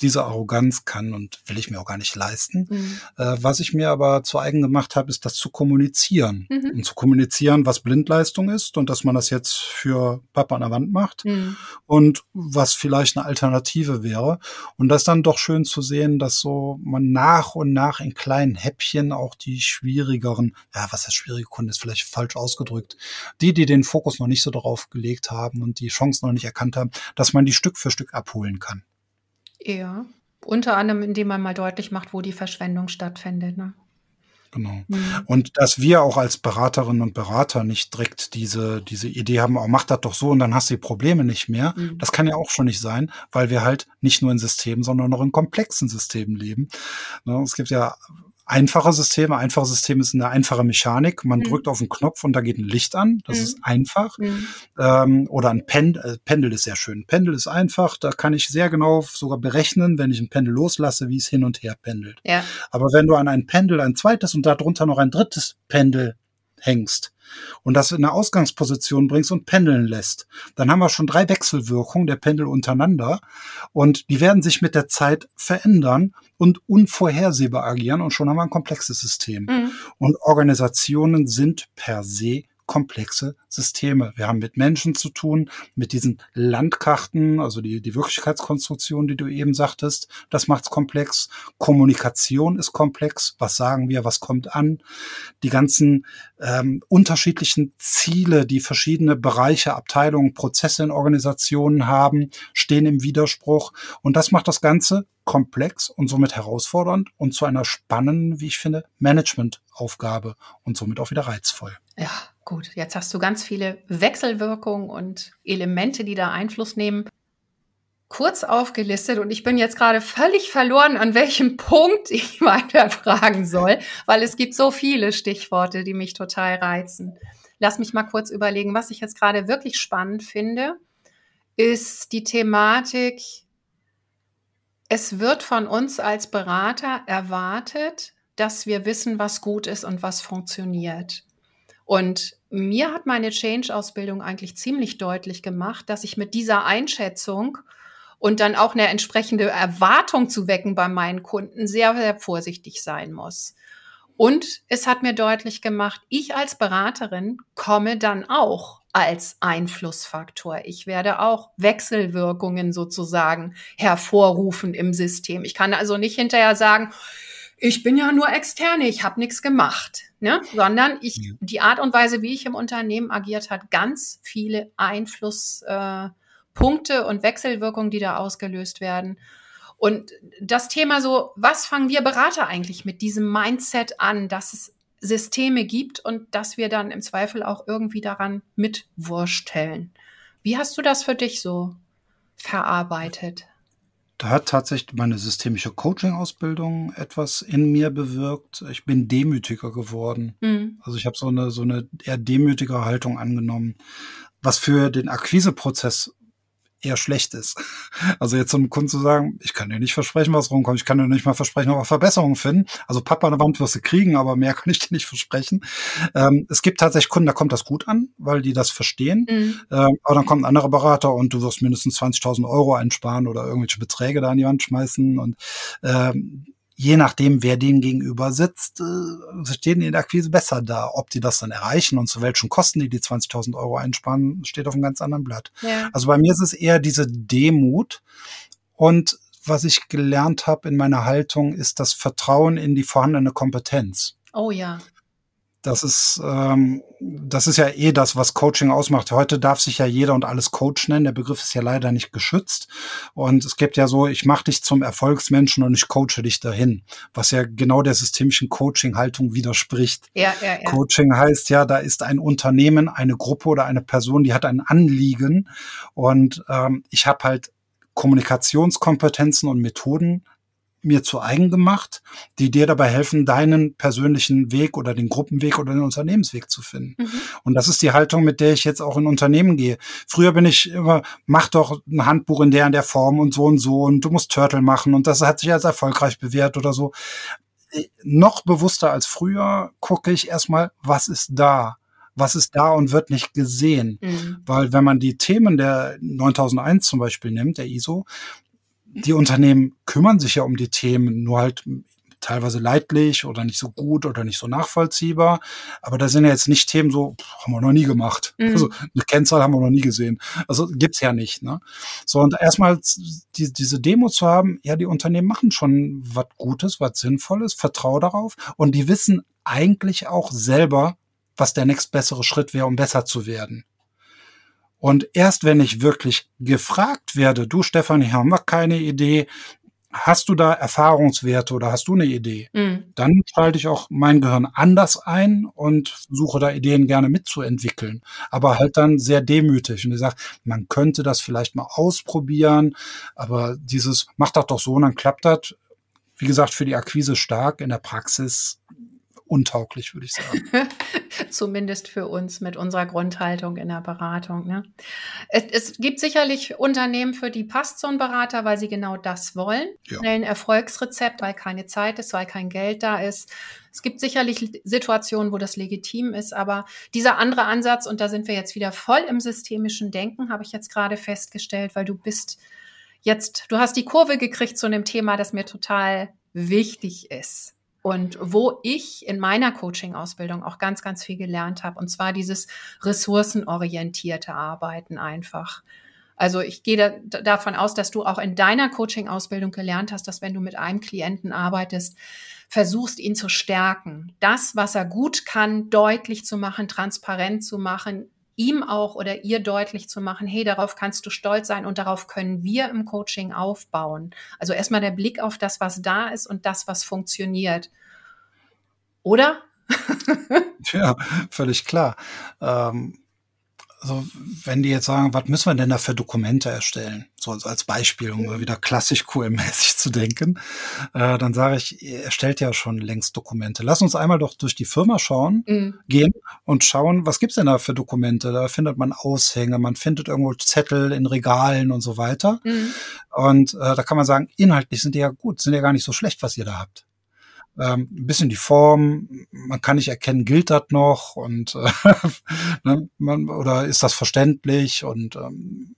diese Arroganz kann und will ich mir auch gar nicht leisten. Mhm. Äh, was ich mir aber zu eigen gemacht habe, ist das zu kommunizieren. Mhm. Und zu kommunizieren, was Blindleistung ist und dass man das jetzt für Papa an der Wand macht mhm. und was vielleicht eine Alternative wäre. Und das dann doch schön zu sehen, dass so man nach und nach in kleinen Häppchen auch die schwierigeren, ja, was das schwierige Kunden ist vielleicht falsch ausgedrückt, die, die den Fokus noch nicht so darauf gelegt haben und die Chancen noch nicht erkannt haben, dass man die Stück für Stück abholen kann. Ja, unter anderem, indem man mal deutlich macht, wo die Verschwendung stattfindet. Ne? Genau. Mhm. Und dass wir auch als Beraterinnen und Berater nicht direkt diese, diese Idee haben, oh, mach das doch so und dann hast du die Probleme nicht mehr. Mhm. Das kann ja auch schon nicht sein, weil wir halt nicht nur in Systemen, sondern auch in komplexen Systemen leben. Ne, es gibt ja einfache Systeme. Einfache Systeme ist eine einfache Mechanik. Man mhm. drückt auf einen Knopf und da geht ein Licht an. Das mhm. ist einfach. Mhm. Ähm, oder ein Pendel. Äh, Pendel ist sehr schön. Pendel ist einfach. Da kann ich sehr genau sogar berechnen, wenn ich ein Pendel loslasse, wie es hin und her pendelt. Ja. Aber wenn du an ein Pendel ein zweites und darunter noch ein drittes Pendel hängst, und das in eine Ausgangsposition bringst und pendeln lässt, dann haben wir schon drei Wechselwirkungen der Pendel untereinander und die werden sich mit der Zeit verändern und unvorhersehbar agieren und schon haben wir ein komplexes System. Mhm. Und Organisationen sind per se komplexe Systeme. Wir haben mit Menschen zu tun, mit diesen Landkarten, also die, die Wirklichkeitskonstruktion, die du eben sagtest, das macht's komplex. Kommunikation ist komplex. Was sagen wir, was kommt an? Die ganzen ähm, unterschiedlichen Ziele, die verschiedene Bereiche, Abteilungen, Prozesse in Organisationen haben, stehen im Widerspruch. Und das macht das Ganze komplex und somit herausfordernd und zu einer spannenden, wie ich finde, Managementaufgabe und somit auch wieder reizvoll. Ja, gut. Jetzt hast du ganz viele Wechselwirkungen und Elemente, die da Einfluss nehmen. Kurz aufgelistet und ich bin jetzt gerade völlig verloren, an welchem Punkt ich weiter fragen soll, weil es gibt so viele Stichworte, die mich total reizen. Lass mich mal kurz überlegen, was ich jetzt gerade wirklich spannend finde, ist die Thematik, es wird von uns als Berater erwartet, dass wir wissen, was gut ist und was funktioniert. Und mir hat meine Change-Ausbildung eigentlich ziemlich deutlich gemacht, dass ich mit dieser Einschätzung und dann auch eine entsprechende Erwartung zu wecken bei meinen Kunden sehr, sehr vorsichtig sein muss. Und es hat mir deutlich gemacht, ich als Beraterin komme dann auch als Einflussfaktor. Ich werde auch Wechselwirkungen sozusagen hervorrufen im System. Ich kann also nicht hinterher sagen, ich bin ja nur externe, ich habe nichts gemacht, ne? sondern ich, ja. die Art und Weise, wie ich im Unternehmen agiert hat, ganz viele Einflusspunkte äh, und Wechselwirkungen, die da ausgelöst werden. Und das Thema so, was fangen wir Berater eigentlich mit diesem Mindset an, dass es Systeme gibt und dass wir dann im Zweifel auch irgendwie daran mitwursteln. Wie hast du das für dich so verarbeitet? Da hat tatsächlich meine systemische Coaching-Ausbildung etwas in mir bewirkt. Ich bin demütiger geworden. Mhm. Also ich habe so eine, so eine eher demütige Haltung angenommen, was für den Akquiseprozess eher schlecht ist. Also jetzt zum Kunden zu sagen, ich kann dir nicht versprechen, was rumkommt, ich kann dir nicht mal versprechen, ob wir Verbesserungen finden. Also Papa an der Wand wirst du kriegen, aber mehr kann ich dir nicht versprechen. Ähm, es gibt tatsächlich Kunden, da kommt das gut an, weil die das verstehen. Mhm. Ähm, aber dann kommt ein anderer Berater und du wirst mindestens 20.000 Euro einsparen oder irgendwelche Beträge da an die Wand schmeißen und ähm, je nachdem, wer denen gegenüber sitzt, äh, stehen die in der Akquise besser da. Ob die das dann erreichen und zu welchen Kosten die die 20.000 Euro einsparen, steht auf einem ganz anderen Blatt. Ja. Also bei mir ist es eher diese Demut und was ich gelernt habe in meiner Haltung, ist das Vertrauen in die vorhandene Kompetenz. Oh ja. Das ist, ähm, das ist ja eh das, was Coaching ausmacht. Heute darf sich ja jeder und alles Coach nennen. Der Begriff ist ja leider nicht geschützt. Und es gibt ja so, ich mache dich zum Erfolgsmenschen und ich coache dich dahin, was ja genau der systemischen Coaching-Haltung widerspricht. Ja, ja, ja. Coaching heißt ja, da ist ein Unternehmen, eine Gruppe oder eine Person, die hat ein Anliegen. Und ähm, ich habe halt Kommunikationskompetenzen und Methoden mir zu eigen gemacht, die dir dabei helfen, deinen persönlichen Weg oder den Gruppenweg oder den Unternehmensweg zu finden. Mhm. Und das ist die Haltung, mit der ich jetzt auch in Unternehmen gehe. Früher bin ich immer, mach doch ein Handbuch in der in der Form und so und so und du musst Turtle machen und das hat sich als erfolgreich bewährt oder so. Noch bewusster als früher gucke ich erstmal, was ist da? was ist da und wird nicht gesehen. Mhm. Weil wenn man die Themen der 9001 zum Beispiel nimmt, der ISO, die Unternehmen kümmern sich ja um die Themen, nur halt teilweise leidlich oder nicht so gut oder nicht so nachvollziehbar. Aber da sind ja jetzt nicht Themen so, haben wir noch nie gemacht. Mhm. Also eine Kennzahl haben wir noch nie gesehen. Also gibt's ja nicht. Ne? So, und erstmal die, diese Demo zu haben, ja, die Unternehmen machen schon was Gutes, was Sinnvolles, vertraue darauf. Und die wissen eigentlich auch selber, was der nächstbessere Schritt wäre, um besser zu werden. Und erst wenn ich wirklich gefragt werde, du Stefanie, haben wir keine Idee, hast du da Erfahrungswerte oder hast du eine Idee? Mhm. Dann schalte ich auch mein Gehirn anders ein und suche da Ideen gerne mitzuentwickeln. Aber halt dann sehr demütig. Und ich sage, man könnte das vielleicht mal ausprobieren, aber dieses, mach das doch so und dann klappt das. Wie gesagt, für die Akquise stark, in der Praxis untauglich, würde ich sagen. Zumindest für uns mit unserer Grundhaltung in der Beratung. Ne? Es, es, gibt sicherlich Unternehmen, für die passt so ein Berater, weil sie genau das wollen. Ja. Ein Erfolgsrezept, weil keine Zeit ist, weil kein Geld da ist. Es gibt sicherlich Situationen, wo das legitim ist, aber dieser andere Ansatz, und da sind wir jetzt wieder voll im systemischen Denken, habe ich jetzt gerade festgestellt, weil du bist jetzt, du hast die Kurve gekriegt zu einem Thema, das mir total wichtig ist und wo ich in meiner Coaching-Ausbildung auch ganz, ganz viel gelernt habe. Und zwar dieses ressourcenorientierte Arbeiten einfach. Also ich gehe da, davon aus, dass du auch in deiner Coaching-Ausbildung gelernt hast, dass wenn du mit einem Klienten arbeitest, versuchst ihn zu stärken. Das, was er gut kann, deutlich zu machen, transparent zu machen, ihm auch oder ihr deutlich zu machen, hey, darauf kannst du stolz sein und darauf können wir im Coaching aufbauen. Also erstmal der Blick auf das, was da ist und das, was funktioniert. Oder? ja, völlig klar. Ähm, also wenn die jetzt sagen, was müssen wir denn da für Dokumente erstellen? So als Beispiel, um wieder klassisch QM-mäßig zu denken, äh, dann sage ich, ihr erstellt ja schon längst Dokumente. Lass uns einmal doch durch die Firma schauen, mhm. gehen und schauen, was gibt's denn da für Dokumente? Da findet man Aushänge, man findet irgendwo Zettel in Regalen und so weiter. Mhm. Und äh, da kann man sagen, inhaltlich sind die ja gut, sind ja gar nicht so schlecht, was ihr da habt ähm, ein bisschen die Form, man kann nicht erkennen, gilt das noch und äh, ne, man, oder ist das verständlich und ähm,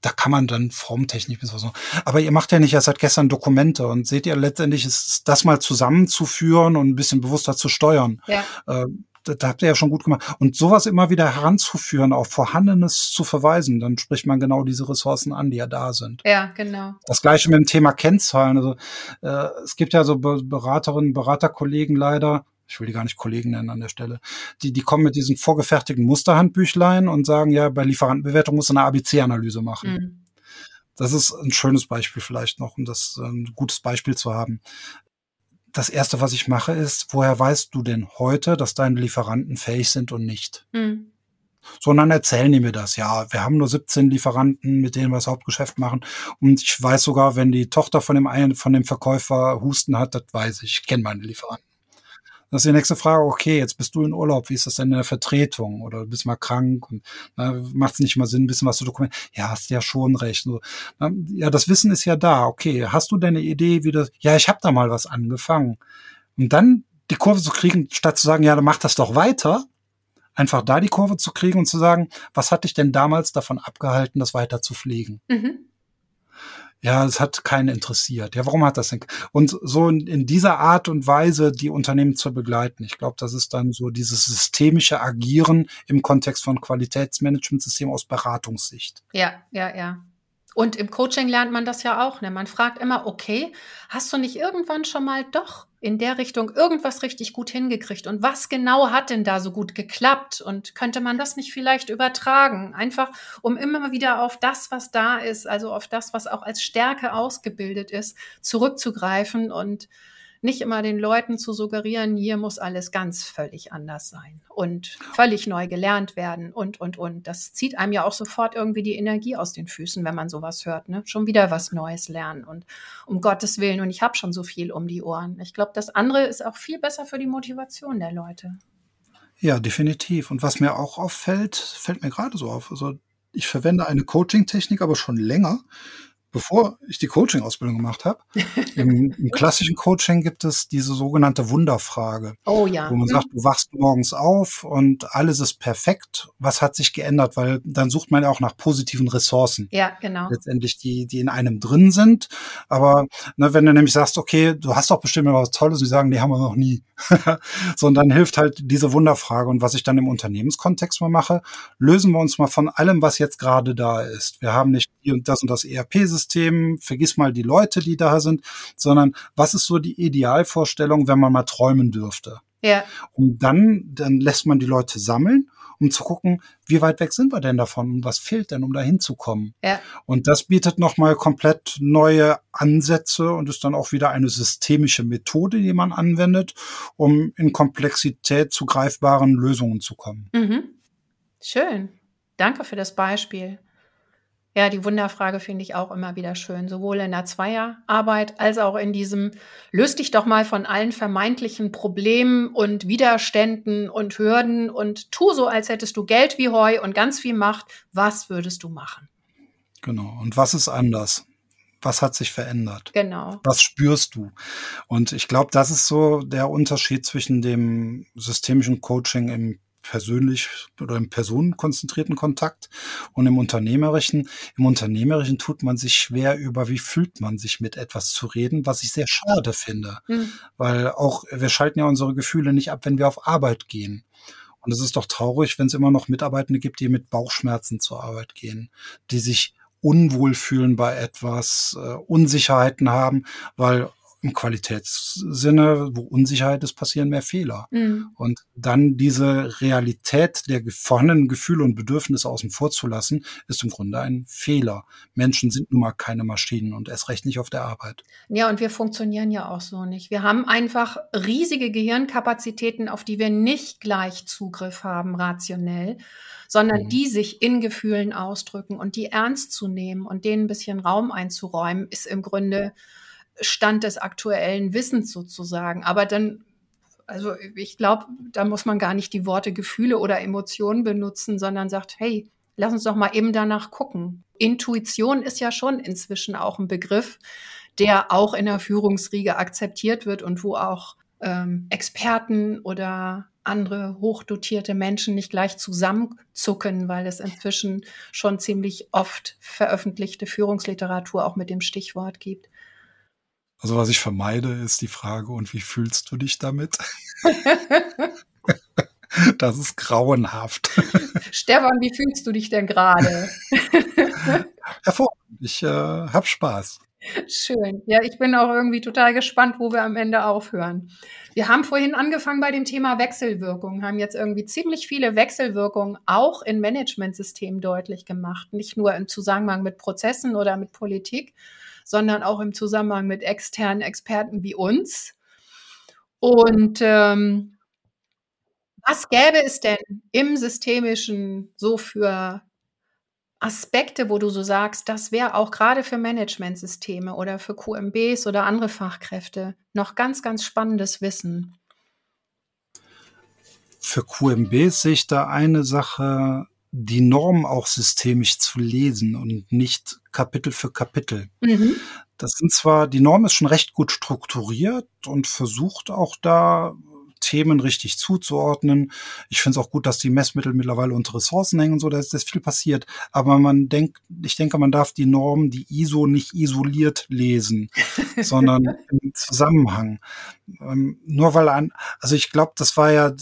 da kann man dann formtechnisch bis was so. Aber ihr macht ja nicht erst seit gestern Dokumente und seht ihr letztendlich ist das mal zusammenzuführen und ein bisschen bewusster zu steuern. Ja. Äh, das habt ihr ja schon gut gemacht. Und sowas immer wieder heranzuführen, auf Vorhandenes zu verweisen, dann spricht man genau diese Ressourcen an, die ja da sind. Ja, genau. Das gleiche mit dem Thema Kennzahlen. Also äh, es gibt ja so Beraterinnen, Beraterkollegen leider, ich will die gar nicht Kollegen nennen an der Stelle, die, die kommen mit diesen vorgefertigten Musterhandbüchlein und sagen, ja, bei Lieferantenbewertung muss du eine ABC-Analyse machen. Mhm. Das ist ein schönes Beispiel vielleicht noch, um das ein gutes Beispiel zu haben. Das erste, was ich mache, ist, woher weißt du denn heute, dass deine Lieferanten fähig sind und nicht? Mhm. Sondern erzählen die mir das. Ja, wir haben nur 17 Lieferanten, mit denen wir das Hauptgeschäft machen. Und ich weiß sogar, wenn die Tochter von dem einen, von dem Verkäufer Husten hat, das weiß ich. Ich kenne meine Lieferanten. Das ist die nächste Frage, okay, jetzt bist du in Urlaub, wie ist das denn in der Vertretung? Oder du bist mal krank und macht es nicht mal Sinn, ein bisschen was zu dokumentieren? Ja, hast ja schon recht. So, na, ja, das Wissen ist ja da. Okay, hast du denn eine Idee, wie das? Ja, ich habe da mal was angefangen. Und dann die Kurve zu kriegen, statt zu sagen, ja, dann mach das doch weiter, einfach da die Kurve zu kriegen und zu sagen, was hat dich denn damals davon abgehalten, das weiter zu pflegen? Mhm ja, es hat keinen interessiert. Ja, warum hat das denn? Und so in, in dieser Art und Weise die Unternehmen zu begleiten. Ich glaube, das ist dann so dieses systemische Agieren im Kontext von Qualitätsmanagementsystem aus Beratungssicht. Ja, ja, ja. Und im Coaching lernt man das ja auch. Ne? Man fragt immer, okay, hast du nicht irgendwann schon mal doch in der Richtung irgendwas richtig gut hingekriegt? Und was genau hat denn da so gut geklappt? Und könnte man das nicht vielleicht übertragen? Einfach, um immer wieder auf das, was da ist, also auf das, was auch als Stärke ausgebildet ist, zurückzugreifen und nicht immer den Leuten zu suggerieren, hier muss alles ganz völlig anders sein und völlig neu gelernt werden und, und, und. Das zieht einem ja auch sofort irgendwie die Energie aus den Füßen, wenn man sowas hört. Ne? Schon wieder was Neues lernen und um Gottes Willen. Und ich habe schon so viel um die Ohren. Ich glaube, das andere ist auch viel besser für die Motivation der Leute. Ja, definitiv. Und was mir auch auffällt, fällt mir gerade so auf. Also ich verwende eine Coaching-Technik, aber schon länger bevor ich die Coaching-Ausbildung gemacht habe. Im, Im, klassischen Coaching gibt es diese sogenannte Wunderfrage. Oh ja. Wo man sagt, du wachst morgens auf und alles ist perfekt. Was hat sich geändert? Weil dann sucht man ja auch nach positiven Ressourcen. Ja, genau. Letztendlich, die, die in einem drin sind. Aber ne, wenn du nämlich sagst, okay, du hast doch bestimmt was Tolles, und die sagen, die haben wir noch nie. Sondern hilft halt diese Wunderfrage. Und was ich dann im Unternehmenskontext mal mache, lösen wir uns mal von allem, was jetzt gerade da ist. Wir haben nicht hier und das und das ERP-System System, vergiss mal die Leute, die da sind, sondern was ist so die Idealvorstellung, wenn man mal träumen dürfte? Ja. Und dann, dann lässt man die Leute sammeln, um zu gucken, wie weit weg sind wir denn davon und was fehlt denn, um da hinzukommen. Ja. Und das bietet nochmal komplett neue Ansätze und ist dann auch wieder eine systemische Methode, die man anwendet, um in Komplexität zu greifbaren Lösungen zu kommen. Mhm. Schön. Danke für das Beispiel. Ja, die Wunderfrage finde ich auch immer wieder schön, sowohl in der Zweierarbeit als auch in diesem, löst dich doch mal von allen vermeintlichen Problemen und Widerständen und Hürden und tu so, als hättest du Geld wie Heu und ganz viel Macht. Was würdest du machen? Genau. Und was ist anders? Was hat sich verändert? Genau. Was spürst du? Und ich glaube, das ist so der Unterschied zwischen dem systemischen Coaching im persönlich oder im personenkonzentrierten Kontakt und im Unternehmerischen. Im Unternehmerischen tut man sich schwer über, wie fühlt man sich mit etwas zu reden, was ich sehr schade finde, mhm. weil auch wir schalten ja unsere Gefühle nicht ab, wenn wir auf Arbeit gehen. Und es ist doch traurig, wenn es immer noch Mitarbeitende gibt, die mit Bauchschmerzen zur Arbeit gehen, die sich unwohl fühlen bei etwas, äh, Unsicherheiten haben, weil im Qualitätssinne, wo Unsicherheit ist, passieren mehr Fehler. Mhm. Und dann diese Realität der vorhandenen Gefühle und Bedürfnisse außen vor zu lassen, ist im Grunde ein Fehler. Menschen sind nun mal keine Maschinen und erst recht nicht auf der Arbeit. Ja, und wir funktionieren ja auch so nicht. Wir haben einfach riesige Gehirnkapazitäten, auf die wir nicht gleich Zugriff haben, rationell sondern mhm. die sich in Gefühlen ausdrücken und die ernst zu nehmen und denen ein bisschen Raum einzuräumen, ist im Grunde Stand des aktuellen Wissens sozusagen. Aber dann, also ich glaube, da muss man gar nicht die Worte Gefühle oder Emotionen benutzen, sondern sagt, hey, lass uns doch mal eben danach gucken. Intuition ist ja schon inzwischen auch ein Begriff, der auch in der Führungsriege akzeptiert wird und wo auch ähm, Experten oder andere hochdotierte Menschen nicht gleich zusammenzucken, weil es inzwischen schon ziemlich oft veröffentlichte Führungsliteratur auch mit dem Stichwort gibt. Also was ich vermeide, ist die Frage, und wie fühlst du dich damit? Das ist grauenhaft. Stefan, wie fühlst du dich denn gerade? Hervorragend. Ich äh, habe Spaß. Schön. Ja, ich bin auch irgendwie total gespannt, wo wir am Ende aufhören. Wir haben vorhin angefangen bei dem Thema Wechselwirkung, haben jetzt irgendwie ziemlich viele Wechselwirkungen auch in Managementsystemen deutlich gemacht. Nicht nur im Zusammenhang mit Prozessen oder mit Politik, sondern auch im Zusammenhang mit externen Experten wie uns. Und ähm, was gäbe es denn im Systemischen so für Aspekte, wo du so sagst, das wäre auch gerade für Managementsysteme oder für QMBs oder andere Fachkräfte noch ganz, ganz spannendes Wissen? Für QMBs sehe ich da eine Sache, die Norm auch systemisch zu lesen und nicht Kapitel für Kapitel. Mhm. Das sind zwar, die Norm ist schon recht gut strukturiert und versucht auch da Themen richtig zuzuordnen. Ich finde es auch gut, dass die Messmittel mittlerweile unter Ressourcen hängen und so, da ist, da ist viel passiert. Aber man denkt, ich denke, man darf die Norm, die ISO nicht isoliert lesen, sondern im Zusammenhang. Ähm, nur weil ein, also ich glaube, das war ja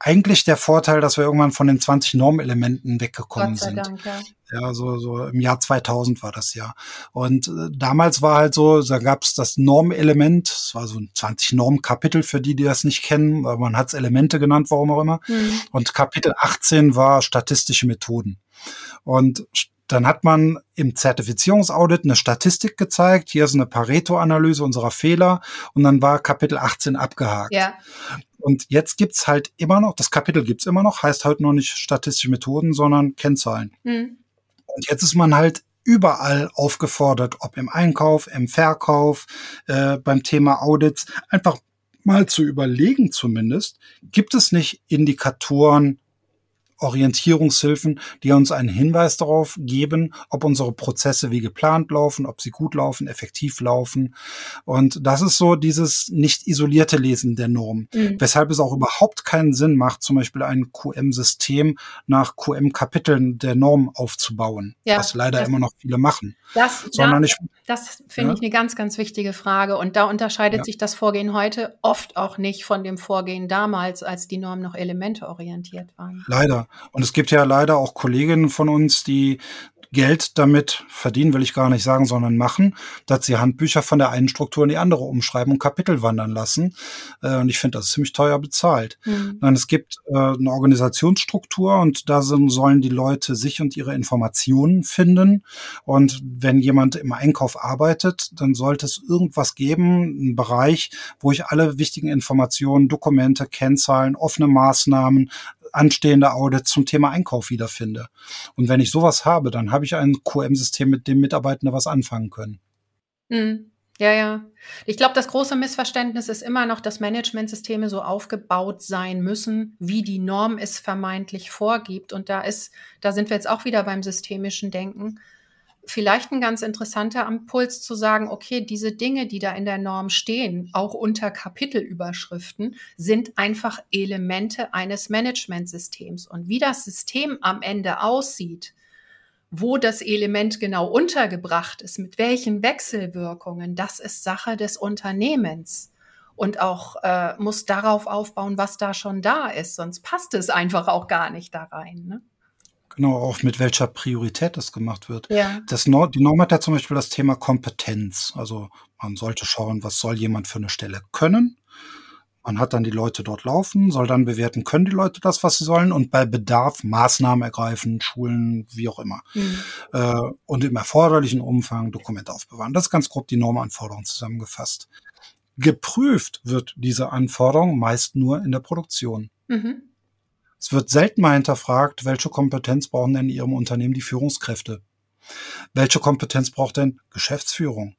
eigentlich der Vorteil, dass wir irgendwann von den 20 Normelementen weggekommen sind. Dank, ja. ja, so, so im Jahr 2000 war das ja. Und äh, damals war halt so, da gab es das Normelement, es war so ein 20 Normkapitel für die, die das nicht kennen, aber man hat es Elemente genannt, warum auch immer. Mhm. Und Kapitel 18 war statistische Methoden. Und dann hat man im Zertifizierungsaudit eine Statistik gezeigt. Hier ist eine Pareto-Analyse unserer Fehler und dann war Kapitel 18 abgehakt. Ja. Und jetzt gibt's halt immer noch, das Kapitel gibt's immer noch, heißt halt nur nicht statistische Methoden, sondern Kennzahlen. Mhm. Und jetzt ist man halt überall aufgefordert, ob im Einkauf, im Verkauf, äh, beim Thema Audits, einfach mal zu überlegen zumindest, gibt es nicht Indikatoren, Orientierungshilfen, die uns einen Hinweis darauf geben, ob unsere Prozesse wie geplant laufen, ob sie gut laufen, effektiv laufen. Und das ist so dieses nicht isolierte Lesen der Norm, mhm. weshalb es auch überhaupt keinen Sinn macht, zum Beispiel ein QM-System nach QM-Kapiteln der Norm aufzubauen, ja, was leider immer noch viele machen. Das, Sondern ja, das finde ja. ich eine ganz, ganz wichtige Frage. Und da unterscheidet ja. sich das Vorgehen heute oft auch nicht von dem Vorgehen damals, als die Norm noch elementeorientiert waren. Leider. Und es gibt ja leider auch Kolleginnen von uns, die Geld damit verdienen, will ich gar nicht sagen, sondern machen, dass sie Handbücher von der einen Struktur in die andere umschreiben und Kapitel wandern lassen. Äh, und ich finde, das ist ziemlich teuer bezahlt. Mhm. Dann es gibt äh, eine Organisationsstruktur und da sollen die Leute sich und ihre Informationen finden. Und wenn jemand im Einkauf arbeitet, dann sollte es irgendwas geben, einen Bereich, wo ich alle wichtigen Informationen, Dokumente, Kennzahlen, offene Maßnahmen, anstehende Audits zum Thema Einkauf wiederfinde. Und wenn ich sowas habe, dann habe ich ein QM-System, mit dem Mitarbeitende was anfangen können. Mhm. Ja, ja. Ich glaube, das große Missverständnis ist immer noch, dass Managementsysteme so aufgebaut sein müssen, wie die Norm es vermeintlich vorgibt. Und da ist, da sind wir jetzt auch wieder beim systemischen Denken vielleicht ein ganz interessanter Impuls zu sagen, okay, diese Dinge, die da in der Norm stehen, auch unter Kapitelüberschriften, sind einfach Elemente eines Managementsystems. Und wie das System am Ende aussieht, wo das Element genau untergebracht ist, mit welchen Wechselwirkungen, das ist Sache des Unternehmens und auch äh, muss darauf aufbauen, was da schon da ist. Sonst passt es einfach auch gar nicht da rein. Ne? Genau, auch mit welcher Priorität das gemacht wird. Ja. Das Nord, die Norm hat ja zum Beispiel das Thema Kompetenz. Also man sollte schauen, was soll jemand für eine Stelle können. Man hat dann die Leute dort laufen, soll dann bewerten, können die Leute das, was sie sollen und bei Bedarf Maßnahmen ergreifen, Schulen, wie auch immer. Mhm. Äh, und im erforderlichen Umfang Dokumente aufbewahren. Das ist ganz grob die Normanforderung zusammengefasst. Geprüft wird diese Anforderung meist nur in der Produktion. Mhm. Es wird selten mal hinterfragt, welche Kompetenz brauchen denn in Ihrem Unternehmen die Führungskräfte? Welche Kompetenz braucht denn Geschäftsführung?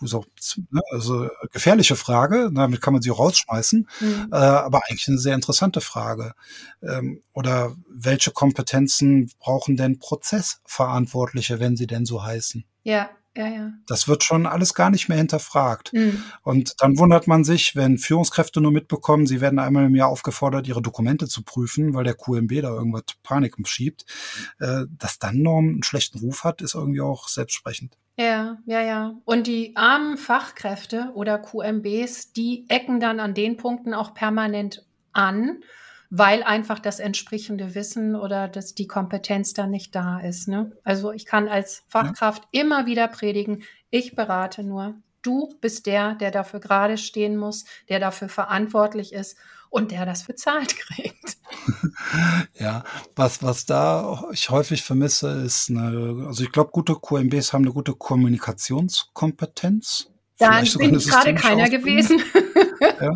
Ne, also gefährliche Frage, damit kann man sie rausschmeißen, mhm. äh, aber eigentlich eine sehr interessante Frage. Ähm, oder welche Kompetenzen brauchen denn Prozessverantwortliche, wenn sie denn so heißen? Ja. Ja, ja. Das wird schon alles gar nicht mehr hinterfragt. Mhm. Und dann wundert man sich, wenn Führungskräfte nur mitbekommen, sie werden einmal im Jahr aufgefordert, ihre Dokumente zu prüfen, weil der QMB da irgendwas Panik schiebt. Äh, dass dann Norm einen schlechten Ruf hat, ist irgendwie auch selbstsprechend. Ja, ja, ja. Und die armen Fachkräfte oder QMBs, die ecken dann an den Punkten auch permanent an weil einfach das entsprechende Wissen oder das, die Kompetenz da nicht da ist. Ne? Also ich kann als Fachkraft ja. immer wieder predigen, ich berate nur. Du bist der, der dafür gerade stehen muss, der dafür verantwortlich ist und der das bezahlt kriegt. Ja, was, was da ich häufig vermisse, ist eine, also ich glaube, gute QMBs haben eine gute Kommunikationskompetenz. Da bin gerade keiner gewesen. ja,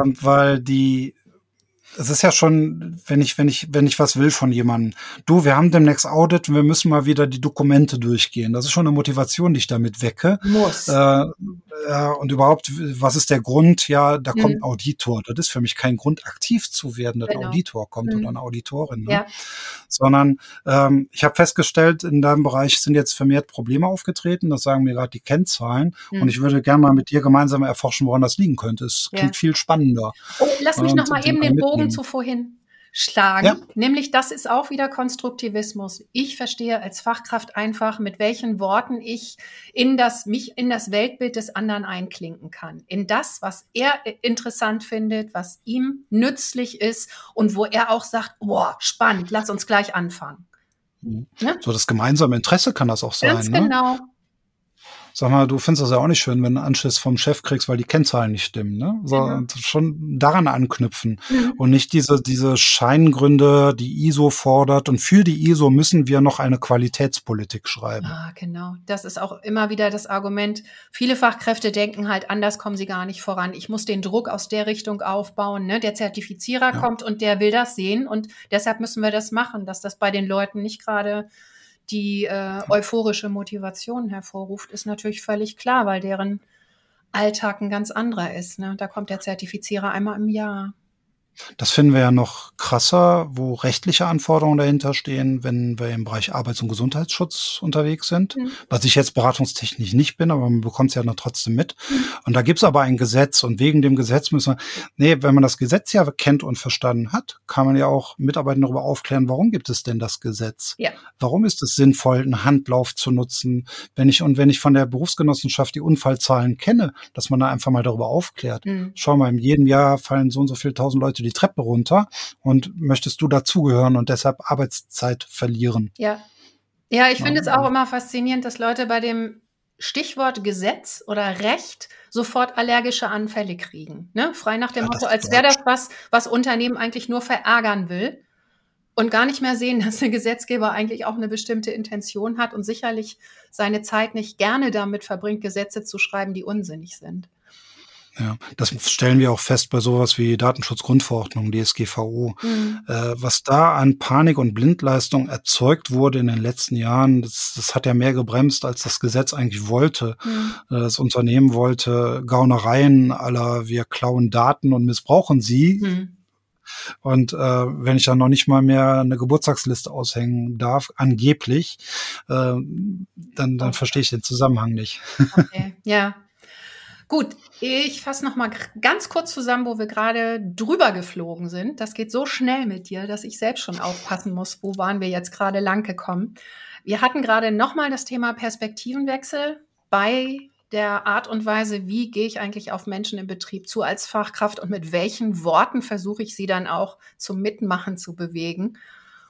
ähm, weil die es ist ja schon, wenn ich, wenn ich, wenn ich was will von jemandem. Du, wir haben demnächst Audit und wir müssen mal wieder die Dokumente durchgehen. Das ist schon eine Motivation, die ich damit wecke. Muss. Äh, ja, und überhaupt, was ist der Grund? Ja, da kommt ein Auditor. Das ist für mich kein Grund, aktiv zu werden, dass genau. ein Auditor kommt mhm. oder eine Auditorin. Ne? Ja. Sondern ähm, ich habe festgestellt, in deinem Bereich sind jetzt vermehrt Probleme aufgetreten. Das sagen mir gerade die Kennzahlen. Mhm. Und ich würde gerne mal mit dir gemeinsam erforschen, woran das liegen könnte. Es ja. klingt viel spannender. Oh, lass mich noch mal eben den Bogen zu vorhin schlagen. Ja. Nämlich, das ist auch wieder Konstruktivismus. Ich verstehe als Fachkraft einfach, mit welchen Worten ich in das, mich in das Weltbild des anderen einklinken kann. In das, was er interessant findet, was ihm nützlich ist und wo er auch sagt, boah, spannend, lass uns gleich anfangen. Mhm. Ja? So das gemeinsame Interesse kann das auch sein. Ganz ne? Genau. Sag mal, du findest das ja auch nicht schön, wenn du einen Anschiss vom Chef kriegst, weil die Kennzahlen nicht stimmen, ne? So, mhm. Schon daran anknüpfen mhm. und nicht diese, diese Scheingründe, die ISO fordert und für die ISO müssen wir noch eine Qualitätspolitik schreiben. Ah, genau. Das ist auch immer wieder das Argument. Viele Fachkräfte denken halt, anders kommen sie gar nicht voran. Ich muss den Druck aus der Richtung aufbauen, ne? Der Zertifizierer ja. kommt und der will das sehen und deshalb müssen wir das machen, dass das bei den Leuten nicht gerade die äh, euphorische Motivation hervorruft, ist natürlich völlig klar, weil deren Alltag ein ganz anderer ist. Ne? Da kommt der Zertifizierer einmal im Jahr. Das finden wir ja noch krasser, wo rechtliche Anforderungen dahinter stehen, wenn wir im Bereich Arbeits- und Gesundheitsschutz unterwegs sind, mhm. was ich jetzt beratungstechnisch nicht bin, aber man bekommt es ja noch trotzdem mit. Mhm. Und da gibt's aber ein Gesetz und wegen dem Gesetz müssen wir, nee, wenn man das Gesetz ja kennt und verstanden hat, kann man ja auch Mitarbeiter darüber aufklären, warum gibt es denn das Gesetz? Ja. Warum ist es sinnvoll, einen Handlauf zu nutzen, wenn ich und wenn ich von der Berufsgenossenschaft die Unfallzahlen kenne, dass man da einfach mal darüber aufklärt. Mhm. Schau mal, in jedem Jahr fallen so und so viele tausend Leute die Treppe runter und möchtest du dazugehören und deshalb Arbeitszeit verlieren. Ja. Ja, ich finde es auch immer faszinierend, dass Leute bei dem Stichwort Gesetz oder Recht sofort allergische Anfälle kriegen. Ne? Frei nach dem ja, Motto, als wäre das was, was Unternehmen eigentlich nur verärgern will und gar nicht mehr sehen, dass der Gesetzgeber eigentlich auch eine bestimmte Intention hat und sicherlich seine Zeit nicht gerne damit verbringt, Gesetze zu schreiben, die unsinnig sind. Ja, das stellen wir auch fest bei sowas wie Datenschutzgrundverordnung, DSGVO. Mhm. Äh, was da an Panik und Blindleistung erzeugt wurde in den letzten Jahren, das, das hat ja mehr gebremst, als das Gesetz eigentlich wollte. Mhm. Äh, das Unternehmen wollte Gaunereien aller wir klauen Daten und missbrauchen sie. Mhm. Und äh, wenn ich dann noch nicht mal mehr eine Geburtstagsliste aushängen darf, angeblich, äh, dann, dann okay. verstehe ich den Zusammenhang nicht. Okay, ja. Gut, ich fasse noch mal ganz kurz zusammen, wo wir gerade drüber geflogen sind. Das geht so schnell mit dir, dass ich selbst schon aufpassen muss, wo waren wir jetzt gerade lang gekommen. Wir hatten gerade noch mal das Thema Perspektivenwechsel bei der Art und Weise, wie gehe ich eigentlich auf Menschen im Betrieb zu als Fachkraft und mit welchen Worten versuche ich sie dann auch zum Mitmachen zu bewegen.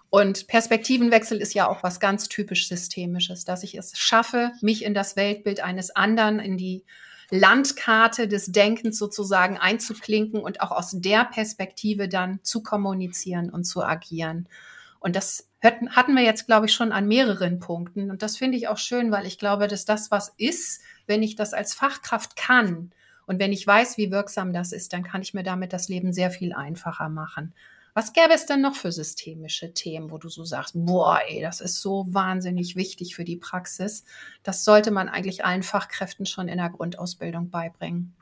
Und Perspektivenwechsel ist ja auch was ganz typisch Systemisches, dass ich es schaffe, mich in das Weltbild eines anderen, in die Landkarte des Denkens sozusagen einzuklinken und auch aus der Perspektive dann zu kommunizieren und zu agieren. Und das hatten wir jetzt, glaube ich, schon an mehreren Punkten. Und das finde ich auch schön, weil ich glaube, dass das was ist, wenn ich das als Fachkraft kann und wenn ich weiß, wie wirksam das ist, dann kann ich mir damit das Leben sehr viel einfacher machen. Was gäbe es denn noch für systemische Themen, wo du so sagst, boah, ey, das ist so wahnsinnig wichtig für die Praxis. Das sollte man eigentlich allen Fachkräften schon in der Grundausbildung beibringen.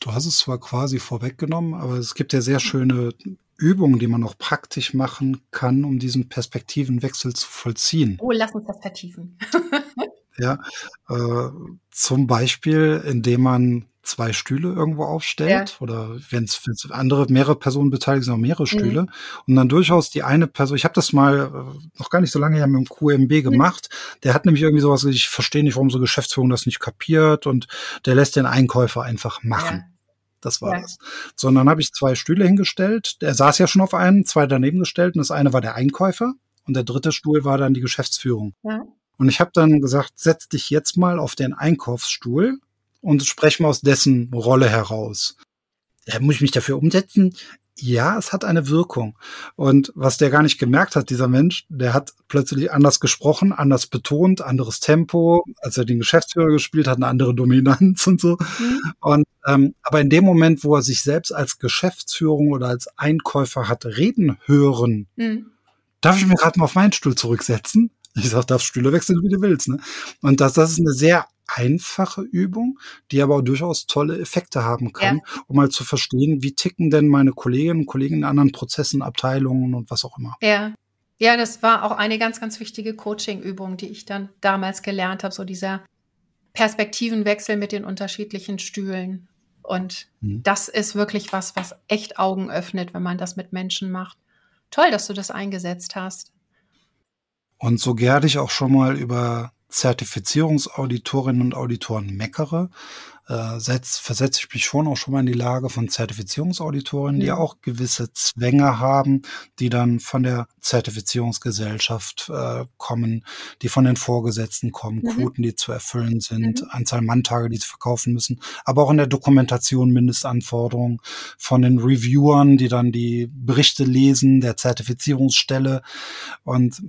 Du hast es zwar quasi vorweggenommen, aber es gibt ja sehr schöne Übungen, die man auch praktisch machen kann, um diesen Perspektivenwechsel zu vollziehen. Oh, lass uns das vertiefen. ja, äh, zum Beispiel, indem man zwei Stühle irgendwo aufstellt ja. oder wenn es andere mehrere Personen beteiligt sind, auch mehrere mhm. Stühle mhm. und dann durchaus die eine Person, ich habe das mal äh, noch gar nicht so lange ja mit dem QMB mhm. gemacht, mhm. der hat nämlich irgendwie sowas, ich verstehe nicht, warum so Geschäftsführung das nicht kapiert und der lässt den Einkäufer einfach machen. Ja. Das war ja. das. So, und dann habe ich zwei Stühle hingestellt. Der saß ja schon auf einem, zwei daneben gestellt. Und das eine war der Einkäufer und der dritte Stuhl war dann die Geschäftsführung. Ja. Und ich habe dann gesagt, setz dich jetzt mal auf den Einkaufsstuhl und sprech mal aus dessen Rolle heraus. Ja, muss ich mich dafür umsetzen? ja, es hat eine Wirkung. Und was der gar nicht gemerkt hat, dieser Mensch, der hat plötzlich anders gesprochen, anders betont, anderes Tempo, als er den Geschäftsführer gespielt hat, eine andere Dominanz und so. Mhm. Und ähm, aber in dem Moment, wo er sich selbst als Geschäftsführung oder als Einkäufer hat reden hören, mhm. darf ich mir gerade mal auf meinen Stuhl zurücksetzen? Ich sag, darfst Stühle wechseln, wie du willst. Ne? Und das, das ist eine sehr einfache Übung, die aber auch durchaus tolle Effekte haben kann, ja. um mal zu verstehen, wie ticken denn meine Kolleginnen und Kollegen in anderen Prozessen, Abteilungen und was auch immer. Ja. Ja, das war auch eine ganz, ganz wichtige Coaching-Übung, die ich dann damals gelernt habe, so dieser Perspektivenwechsel mit den unterschiedlichen Stühlen. Und mhm. das ist wirklich was, was echt Augen öffnet, wenn man das mit Menschen macht. Toll, dass du das eingesetzt hast. Und so gerne ich auch schon mal über Zertifizierungsauditorinnen und Auditoren meckere, äh, setz, versetze ich mich schon auch schon mal in die Lage von Zertifizierungsauditorinnen, die auch gewisse Zwänge haben, die dann von der Zertifizierungsgesellschaft äh, kommen, die von den Vorgesetzten kommen, mhm. Quoten, die zu erfüllen sind, mhm. Anzahl Manntage, die sie verkaufen müssen, aber auch in der Dokumentation Mindestanforderungen von den Reviewern, die dann die Berichte lesen, der Zertifizierungsstelle und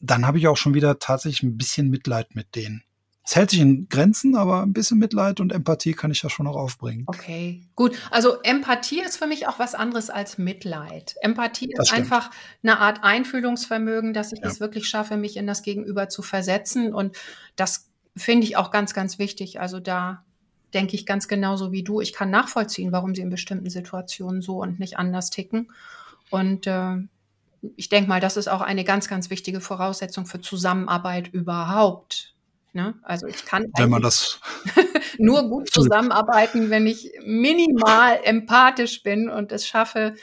dann habe ich auch schon wieder tatsächlich ein bisschen Mitleid mit denen. Es hält sich in Grenzen, aber ein bisschen Mitleid und Empathie kann ich ja schon noch aufbringen. Okay, gut. Also Empathie ist für mich auch was anderes als Mitleid. Empathie ist einfach eine Art Einfühlungsvermögen, dass ich ja. es wirklich schaffe, mich in das Gegenüber zu versetzen. Und das finde ich auch ganz, ganz wichtig. Also da denke ich ganz genauso wie du. Ich kann nachvollziehen, warum sie in bestimmten Situationen so und nicht anders ticken. Und äh, ich denke mal, das ist auch eine ganz, ganz wichtige Voraussetzung für Zusammenarbeit überhaupt. Ne? Also ich kann wenn man das nur gut zusammenarbeiten, wenn ich minimal empathisch bin und es schaffe,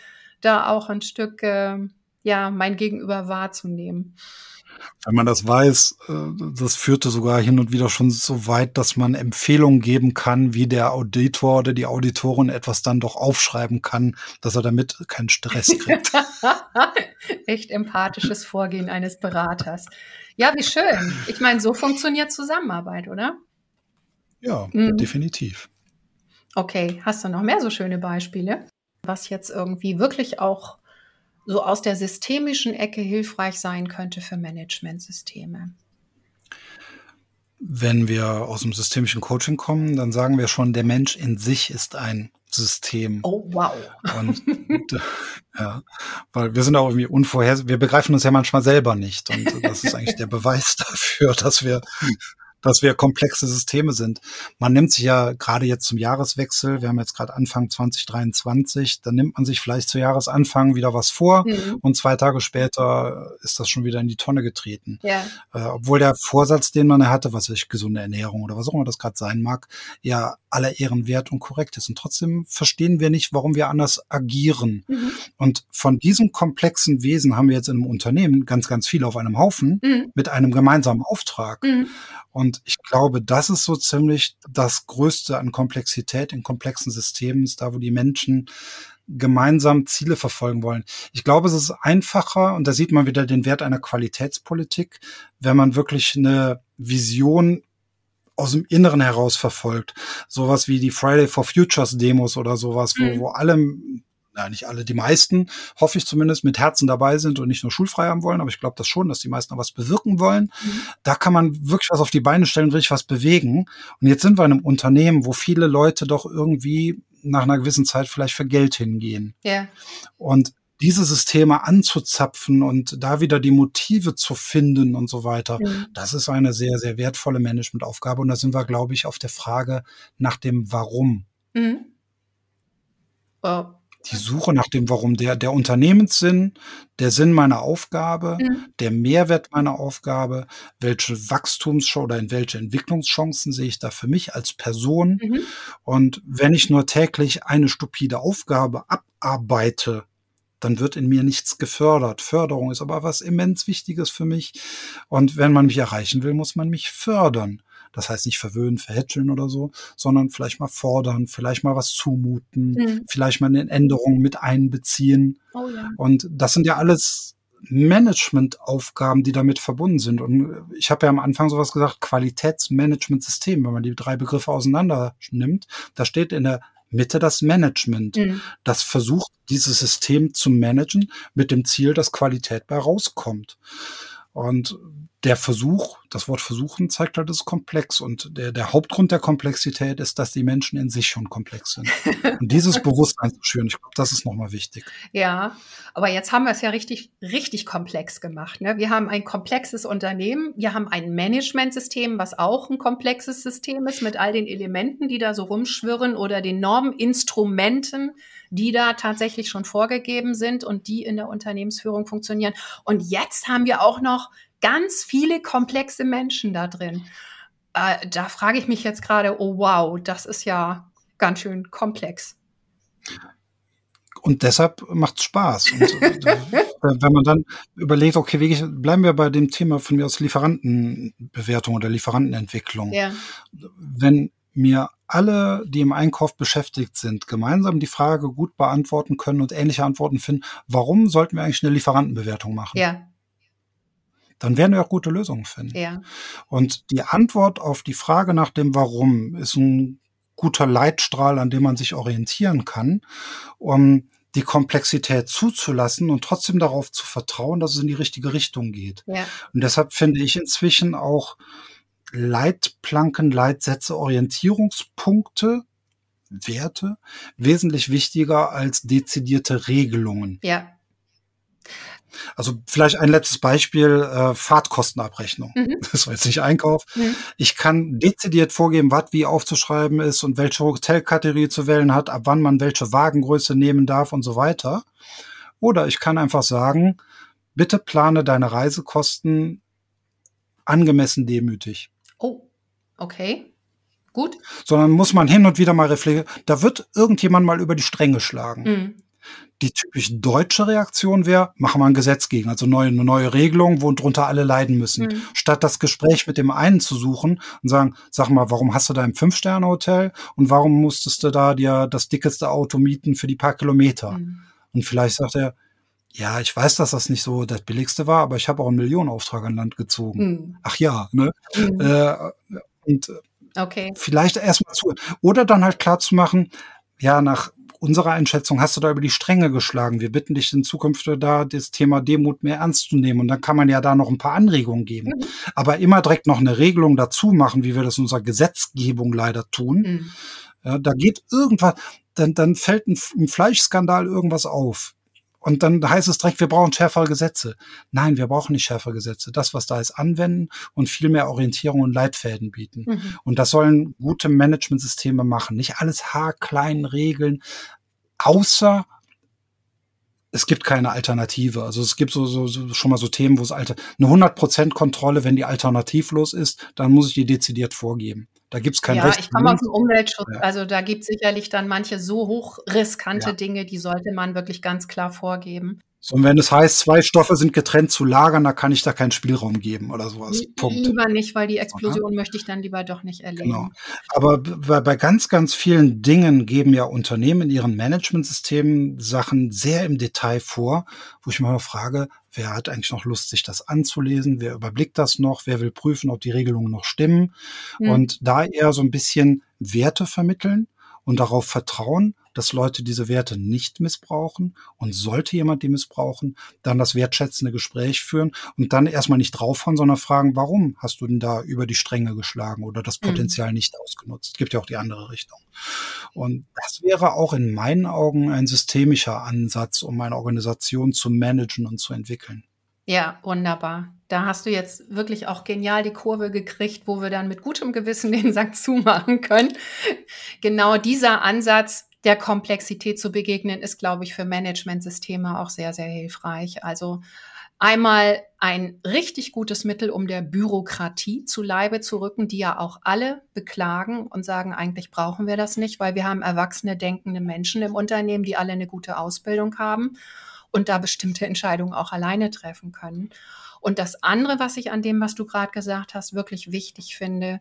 da auch ein Stück äh, ja mein Gegenüber wahrzunehmen wenn man das weiß, äh, das führte sogar hin und wieder schon so weit, dass man Empfehlungen geben kann, wie der Auditor oder die Auditorin etwas dann doch aufschreiben kann, dass er damit keinen Stress kriegt. Echt empathisches Vorgehen eines Beraters. Ja, wie schön. Ich meine, so funktioniert Zusammenarbeit, oder? Ja, mhm. definitiv. Okay, hast du noch mehr so schöne Beispiele, was jetzt irgendwie wirklich auch so aus der systemischen Ecke hilfreich sein könnte für Managementsysteme? Wenn wir aus dem systemischen Coaching kommen, dann sagen wir schon, der Mensch in sich ist ein System. Oh, wow. Und, ja, weil wir sind auch irgendwie unvorhersehbar, wir begreifen uns ja manchmal selber nicht. Und das ist eigentlich der Beweis dafür, dass wir dass wir komplexe Systeme sind. Man nimmt sich ja gerade jetzt zum Jahreswechsel, wir haben jetzt gerade Anfang 2023, dann nimmt man sich vielleicht zu Jahresanfang wieder was vor mhm. und zwei Tage später ist das schon wieder in die Tonne getreten. Ja. Äh, obwohl der Vorsatz, den man hatte, was ich gesunde Ernährung oder was auch immer das gerade sein mag, ja aller Ehren wert und korrekt ist. Und trotzdem verstehen wir nicht, warum wir anders agieren. Mhm. Und von diesem komplexen Wesen haben wir jetzt in einem Unternehmen ganz, ganz viele auf einem Haufen mhm. mit einem gemeinsamen Auftrag. Mhm. Und ich glaube, das ist so ziemlich das Größte an Komplexität in komplexen Systemen, ist da, wo die Menschen gemeinsam Ziele verfolgen wollen. Ich glaube, es ist einfacher, und da sieht man wieder den Wert einer Qualitätspolitik, wenn man wirklich eine Vision aus dem Inneren heraus verfolgt. Sowas wie die Friday for Futures Demos oder sowas, wo, mhm. wo alle na, nicht alle, die meisten, hoffe ich zumindest, mit Herzen dabei sind und nicht nur schulfrei haben wollen, aber ich glaube das schon, dass die meisten was bewirken wollen. Mhm. Da kann man wirklich was auf die Beine stellen, wirklich was bewegen. Und jetzt sind wir in einem Unternehmen, wo viele Leute doch irgendwie nach einer gewissen Zeit vielleicht für Geld hingehen. Ja. Und diese Systeme anzuzapfen und da wieder die Motive zu finden und so weiter, mhm. das ist eine sehr, sehr wertvolle Managementaufgabe. Und da sind wir, glaube ich, auf der Frage nach dem Warum. Mhm. Wow die Suche nach dem Warum, der, der Unternehmenssinn, der Sinn meiner Aufgabe, mhm. der Mehrwert meiner Aufgabe, welche Wachstumschance oder in welche Entwicklungschancen sehe ich da für mich als Person. Mhm. Und wenn ich nur täglich eine stupide Aufgabe abarbeite, dann wird in mir nichts gefördert. Förderung ist aber was immens Wichtiges für mich. Und wenn man mich erreichen will, muss man mich fördern. Das heißt nicht verwöhnen, verhätscheln oder so, sondern vielleicht mal fordern, vielleicht mal was zumuten, mhm. vielleicht mal eine Änderung mit einbeziehen. Oh ja. Und das sind ja alles Managementaufgaben, die damit verbunden sind. Und ich habe ja am Anfang sowas gesagt, Qualitätsmanagementsystem, wenn man die drei Begriffe auseinander nimmt, da steht in der Mitte das Management, mhm. das versucht, dieses System zu managen mit dem Ziel, dass Qualität bei rauskommt. Und der Versuch, das Wort versuchen zeigt halt, es ist komplex. Und der, der Hauptgrund der Komplexität ist, dass die Menschen in sich schon komplex sind. Und dieses Bewusstsein zu schüren, ich glaube, das ist nochmal wichtig. Ja, aber jetzt haben wir es ja richtig, richtig komplex gemacht. Ne? Wir haben ein komplexes Unternehmen, wir haben ein Managementsystem, was auch ein komplexes System ist, mit all den Elementen, die da so rumschwirren oder den Norminstrumenten, die da tatsächlich schon vorgegeben sind und die in der Unternehmensführung funktionieren. Und jetzt haben wir auch noch ganz viele komplexe Menschen da drin. Äh, da frage ich mich jetzt gerade, oh wow, das ist ja ganz schön komplex. Und deshalb macht es Spaß. Und, äh, wenn man dann überlegt, okay, wie, bleiben wir bei dem Thema von mir aus Lieferantenbewertung oder Lieferantenentwicklung. Ja. Wenn mir alle, die im Einkauf beschäftigt sind, gemeinsam die Frage gut beantworten können und ähnliche Antworten finden, warum sollten wir eigentlich eine Lieferantenbewertung machen? Ja dann werden wir auch gute Lösungen finden. Ja. Und die Antwort auf die Frage nach dem Warum ist ein guter Leitstrahl, an dem man sich orientieren kann, um die Komplexität zuzulassen und trotzdem darauf zu vertrauen, dass es in die richtige Richtung geht. Ja. Und deshalb finde ich inzwischen auch Leitplanken, Leitsätze, Orientierungspunkte, Werte wesentlich wichtiger als dezidierte Regelungen. Ja. Also vielleicht ein letztes Beispiel, äh, Fahrtkostenabrechnung. Mhm. Das war jetzt nicht Einkauf. Mhm. Ich kann dezidiert vorgeben, was wie aufzuschreiben ist und welche Hotelkategorie zu wählen hat, ab wann man welche Wagengröße nehmen darf und so weiter. Oder ich kann einfach sagen, bitte plane deine Reisekosten angemessen demütig. Oh, okay. Gut. Sondern muss man hin und wieder mal reflektieren. Da wird irgendjemand mal über die Stränge schlagen. Mhm. Die typisch deutsche Reaktion wäre, machen wir ein Gesetz gegen, also neue, eine neue Regelung, wo drunter alle leiden müssen. Mhm. Statt das Gespräch mit dem einen zu suchen und sagen, sag mal, warum hast du da ein Fünf-Sterne-Hotel und warum musstest du da dir das dickeste Auto mieten für die paar Kilometer? Mhm. Und vielleicht sagt er, ja, ich weiß, dass das nicht so das billigste war, aber ich habe auch einen Millionenauftrag an Land gezogen. Mhm. Ach ja, ne? Mhm. Äh, und okay. vielleicht erstmal zu. Oder dann halt klar zu machen, ja, nach unserer Einschätzung hast du da über die Stränge geschlagen. Wir bitten dich in Zukunft da das Thema Demut mehr ernst zu nehmen. Und dann kann man ja da noch ein paar Anregungen geben. Mhm. Aber immer direkt noch eine Regelung dazu machen, wie wir das in unserer Gesetzgebung leider tun. Mhm. Ja, da geht irgendwas, dann, dann fällt ein, ein Fleischskandal irgendwas auf. Und dann heißt es direkt, wir brauchen schärfere Gesetze. Nein, wir brauchen nicht schärfere Gesetze. Das, was da ist, anwenden und viel mehr Orientierung und Leitfäden bieten. Mhm. Und das sollen gute Managementsysteme machen. Nicht alles haarklein regeln, außer es gibt keine Alternative. Also es gibt so, so, so schon mal so Themen, wo es alte eine 100% Kontrolle, wenn die alternativlos ist, dann muss ich die dezidiert vorgeben. Da gibt es kein Ja, Recht ich komme aus dem Umweltschutz. Ja. Also da gibt es sicherlich dann manche so hochriskante ja. Dinge, die sollte man wirklich ganz klar vorgeben. So, und wenn es heißt, zwei Stoffe sind getrennt zu lagern, da kann ich da keinen Spielraum geben oder sowas. Punkt. Lieber nicht, weil die Explosion Aha. möchte ich dann lieber doch nicht erleben. Genau. Aber bei, bei ganz, ganz vielen Dingen geben ja Unternehmen in ihren Managementsystemen Sachen sehr im Detail vor, wo ich mal frage, wer hat eigentlich noch Lust, sich das anzulesen? Wer überblickt das noch? Wer will prüfen, ob die Regelungen noch stimmen? Mhm. Und da eher so ein bisschen Werte vermitteln und darauf vertrauen, dass Leute diese Werte nicht missbrauchen und sollte jemand die missbrauchen, dann das wertschätzende Gespräch führen und dann erstmal nicht draufhauen, sondern fragen, warum hast du denn da über die Stränge geschlagen oder das mhm. Potenzial mhm. nicht ausgenutzt? Gibt ja auch die andere Richtung. Und das wäre auch in meinen Augen ein systemischer Ansatz, um eine Organisation zu managen und zu entwickeln. Ja, wunderbar. Da hast du jetzt wirklich auch genial die Kurve gekriegt, wo wir dann mit gutem Gewissen den Sack zumachen können. Genau dieser Ansatz, der Komplexität zu begegnen, ist, glaube ich, für Managementsysteme auch sehr, sehr hilfreich. Also einmal ein richtig gutes Mittel, um der Bürokratie zu Leibe zu rücken, die ja auch alle beklagen und sagen, eigentlich brauchen wir das nicht, weil wir haben erwachsene, denkende Menschen im Unternehmen, die alle eine gute Ausbildung haben und da bestimmte Entscheidungen auch alleine treffen können. Und das andere, was ich an dem, was du gerade gesagt hast, wirklich wichtig finde,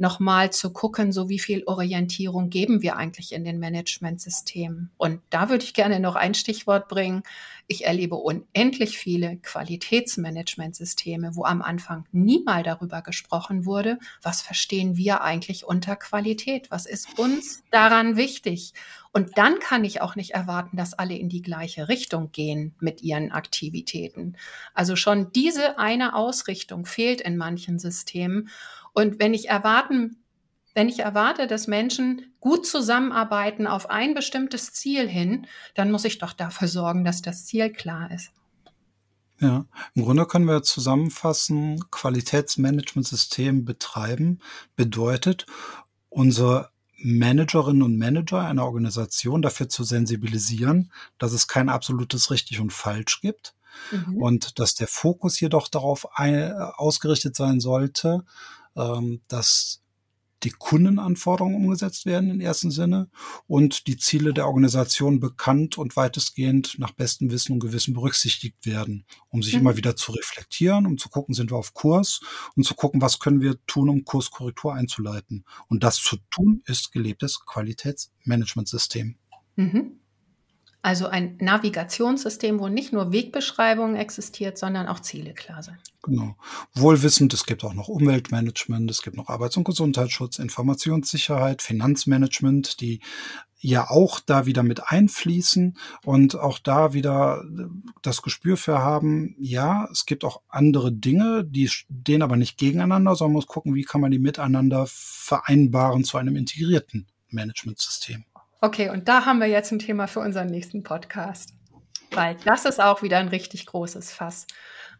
nochmal zu gucken, so wie viel Orientierung geben wir eigentlich in den Managementsystemen. Und da würde ich gerne noch ein Stichwort bringen. Ich erlebe unendlich viele Qualitätsmanagementsysteme, wo am Anfang nie mal darüber gesprochen wurde, was verstehen wir eigentlich unter Qualität? Was ist uns daran wichtig? Und dann kann ich auch nicht erwarten, dass alle in die gleiche Richtung gehen mit ihren Aktivitäten. Also schon diese eine Ausrichtung fehlt in manchen Systemen. Und wenn ich erwarten, wenn ich erwarte, dass Menschen gut zusammenarbeiten auf ein bestimmtes Ziel hin, dann muss ich doch dafür sorgen, dass das Ziel klar ist. Ja, im Grunde können wir zusammenfassen, Qualitätsmanagementsystem betreiben bedeutet, unsere Managerinnen und Manager einer Organisation dafür zu sensibilisieren, dass es kein absolutes richtig und falsch gibt mhm. und dass der Fokus jedoch darauf ausgerichtet sein sollte, ähm, dass die Kundenanforderungen umgesetzt werden im ersten Sinne und die Ziele der Organisation bekannt und weitestgehend nach bestem Wissen und Gewissen berücksichtigt werden, um sich mhm. immer wieder zu reflektieren, um zu gucken, sind wir auf Kurs und zu gucken, was können wir tun, um Kurskorrektur einzuleiten. Und das zu tun ist gelebtes Qualitätsmanagementsystem. Mhm. Also ein Navigationssystem, wo nicht nur Wegbeschreibungen existiert, sondern auch Ziele klar sind. Genau. Wohlwissend, es gibt auch noch Umweltmanagement, es gibt noch Arbeits- und Gesundheitsschutz, Informationssicherheit, Finanzmanagement, die ja auch da wieder mit einfließen und auch da wieder das Gespür für haben, ja, es gibt auch andere Dinge, die stehen aber nicht gegeneinander, sondern muss gucken, wie kann man die miteinander vereinbaren zu einem integrierten Managementsystem. Okay, und da haben wir jetzt ein Thema für unseren nächsten Podcast. Weil das ist auch wieder ein richtig großes Fass.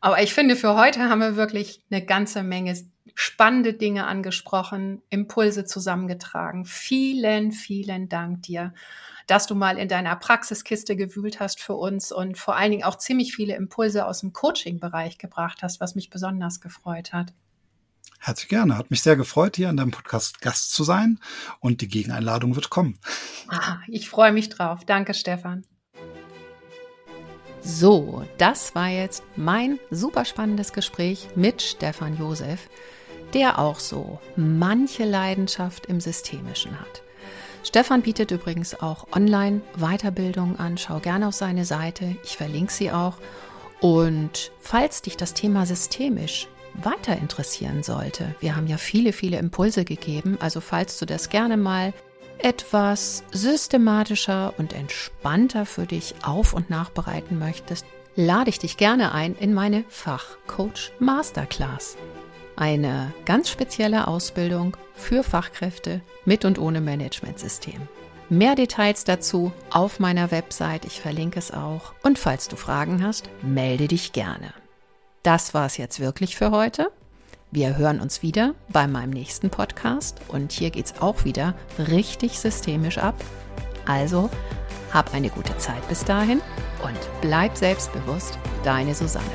Aber ich finde, für heute haben wir wirklich eine ganze Menge spannende Dinge angesprochen, Impulse zusammengetragen. Vielen, vielen Dank dir, dass du mal in deiner Praxiskiste gewühlt hast für uns und vor allen Dingen auch ziemlich viele Impulse aus dem Coaching-Bereich gebracht hast, was mich besonders gefreut hat. Herzlich gerne. Hat mich sehr gefreut, hier an deinem Podcast Gast zu sein. Und die Gegeneinladung wird kommen. Ah, ich freue mich drauf. Danke, Stefan. So, das war jetzt mein super spannendes Gespräch mit Stefan Josef, der auch so manche Leidenschaft im Systemischen hat. Stefan bietet übrigens auch Online-Weiterbildung an. Schau gerne auf seine Seite. Ich verlinke sie auch. Und falls dich das Thema systemisch weiter interessieren sollte. Wir haben ja viele, viele Impulse gegeben, also falls du das gerne mal etwas systematischer und entspannter für dich auf und nachbereiten möchtest, lade ich dich gerne ein in meine Fachcoach Masterclass. Eine ganz spezielle Ausbildung für Fachkräfte mit und ohne Managementsystem. Mehr Details dazu auf meiner Website, ich verlinke es auch. Und falls du Fragen hast, melde dich gerne. Das war es jetzt wirklich für heute. Wir hören uns wieder bei meinem nächsten Podcast und hier geht es auch wieder richtig systemisch ab. Also hab eine gute Zeit bis dahin und bleib selbstbewusst, deine Susanne.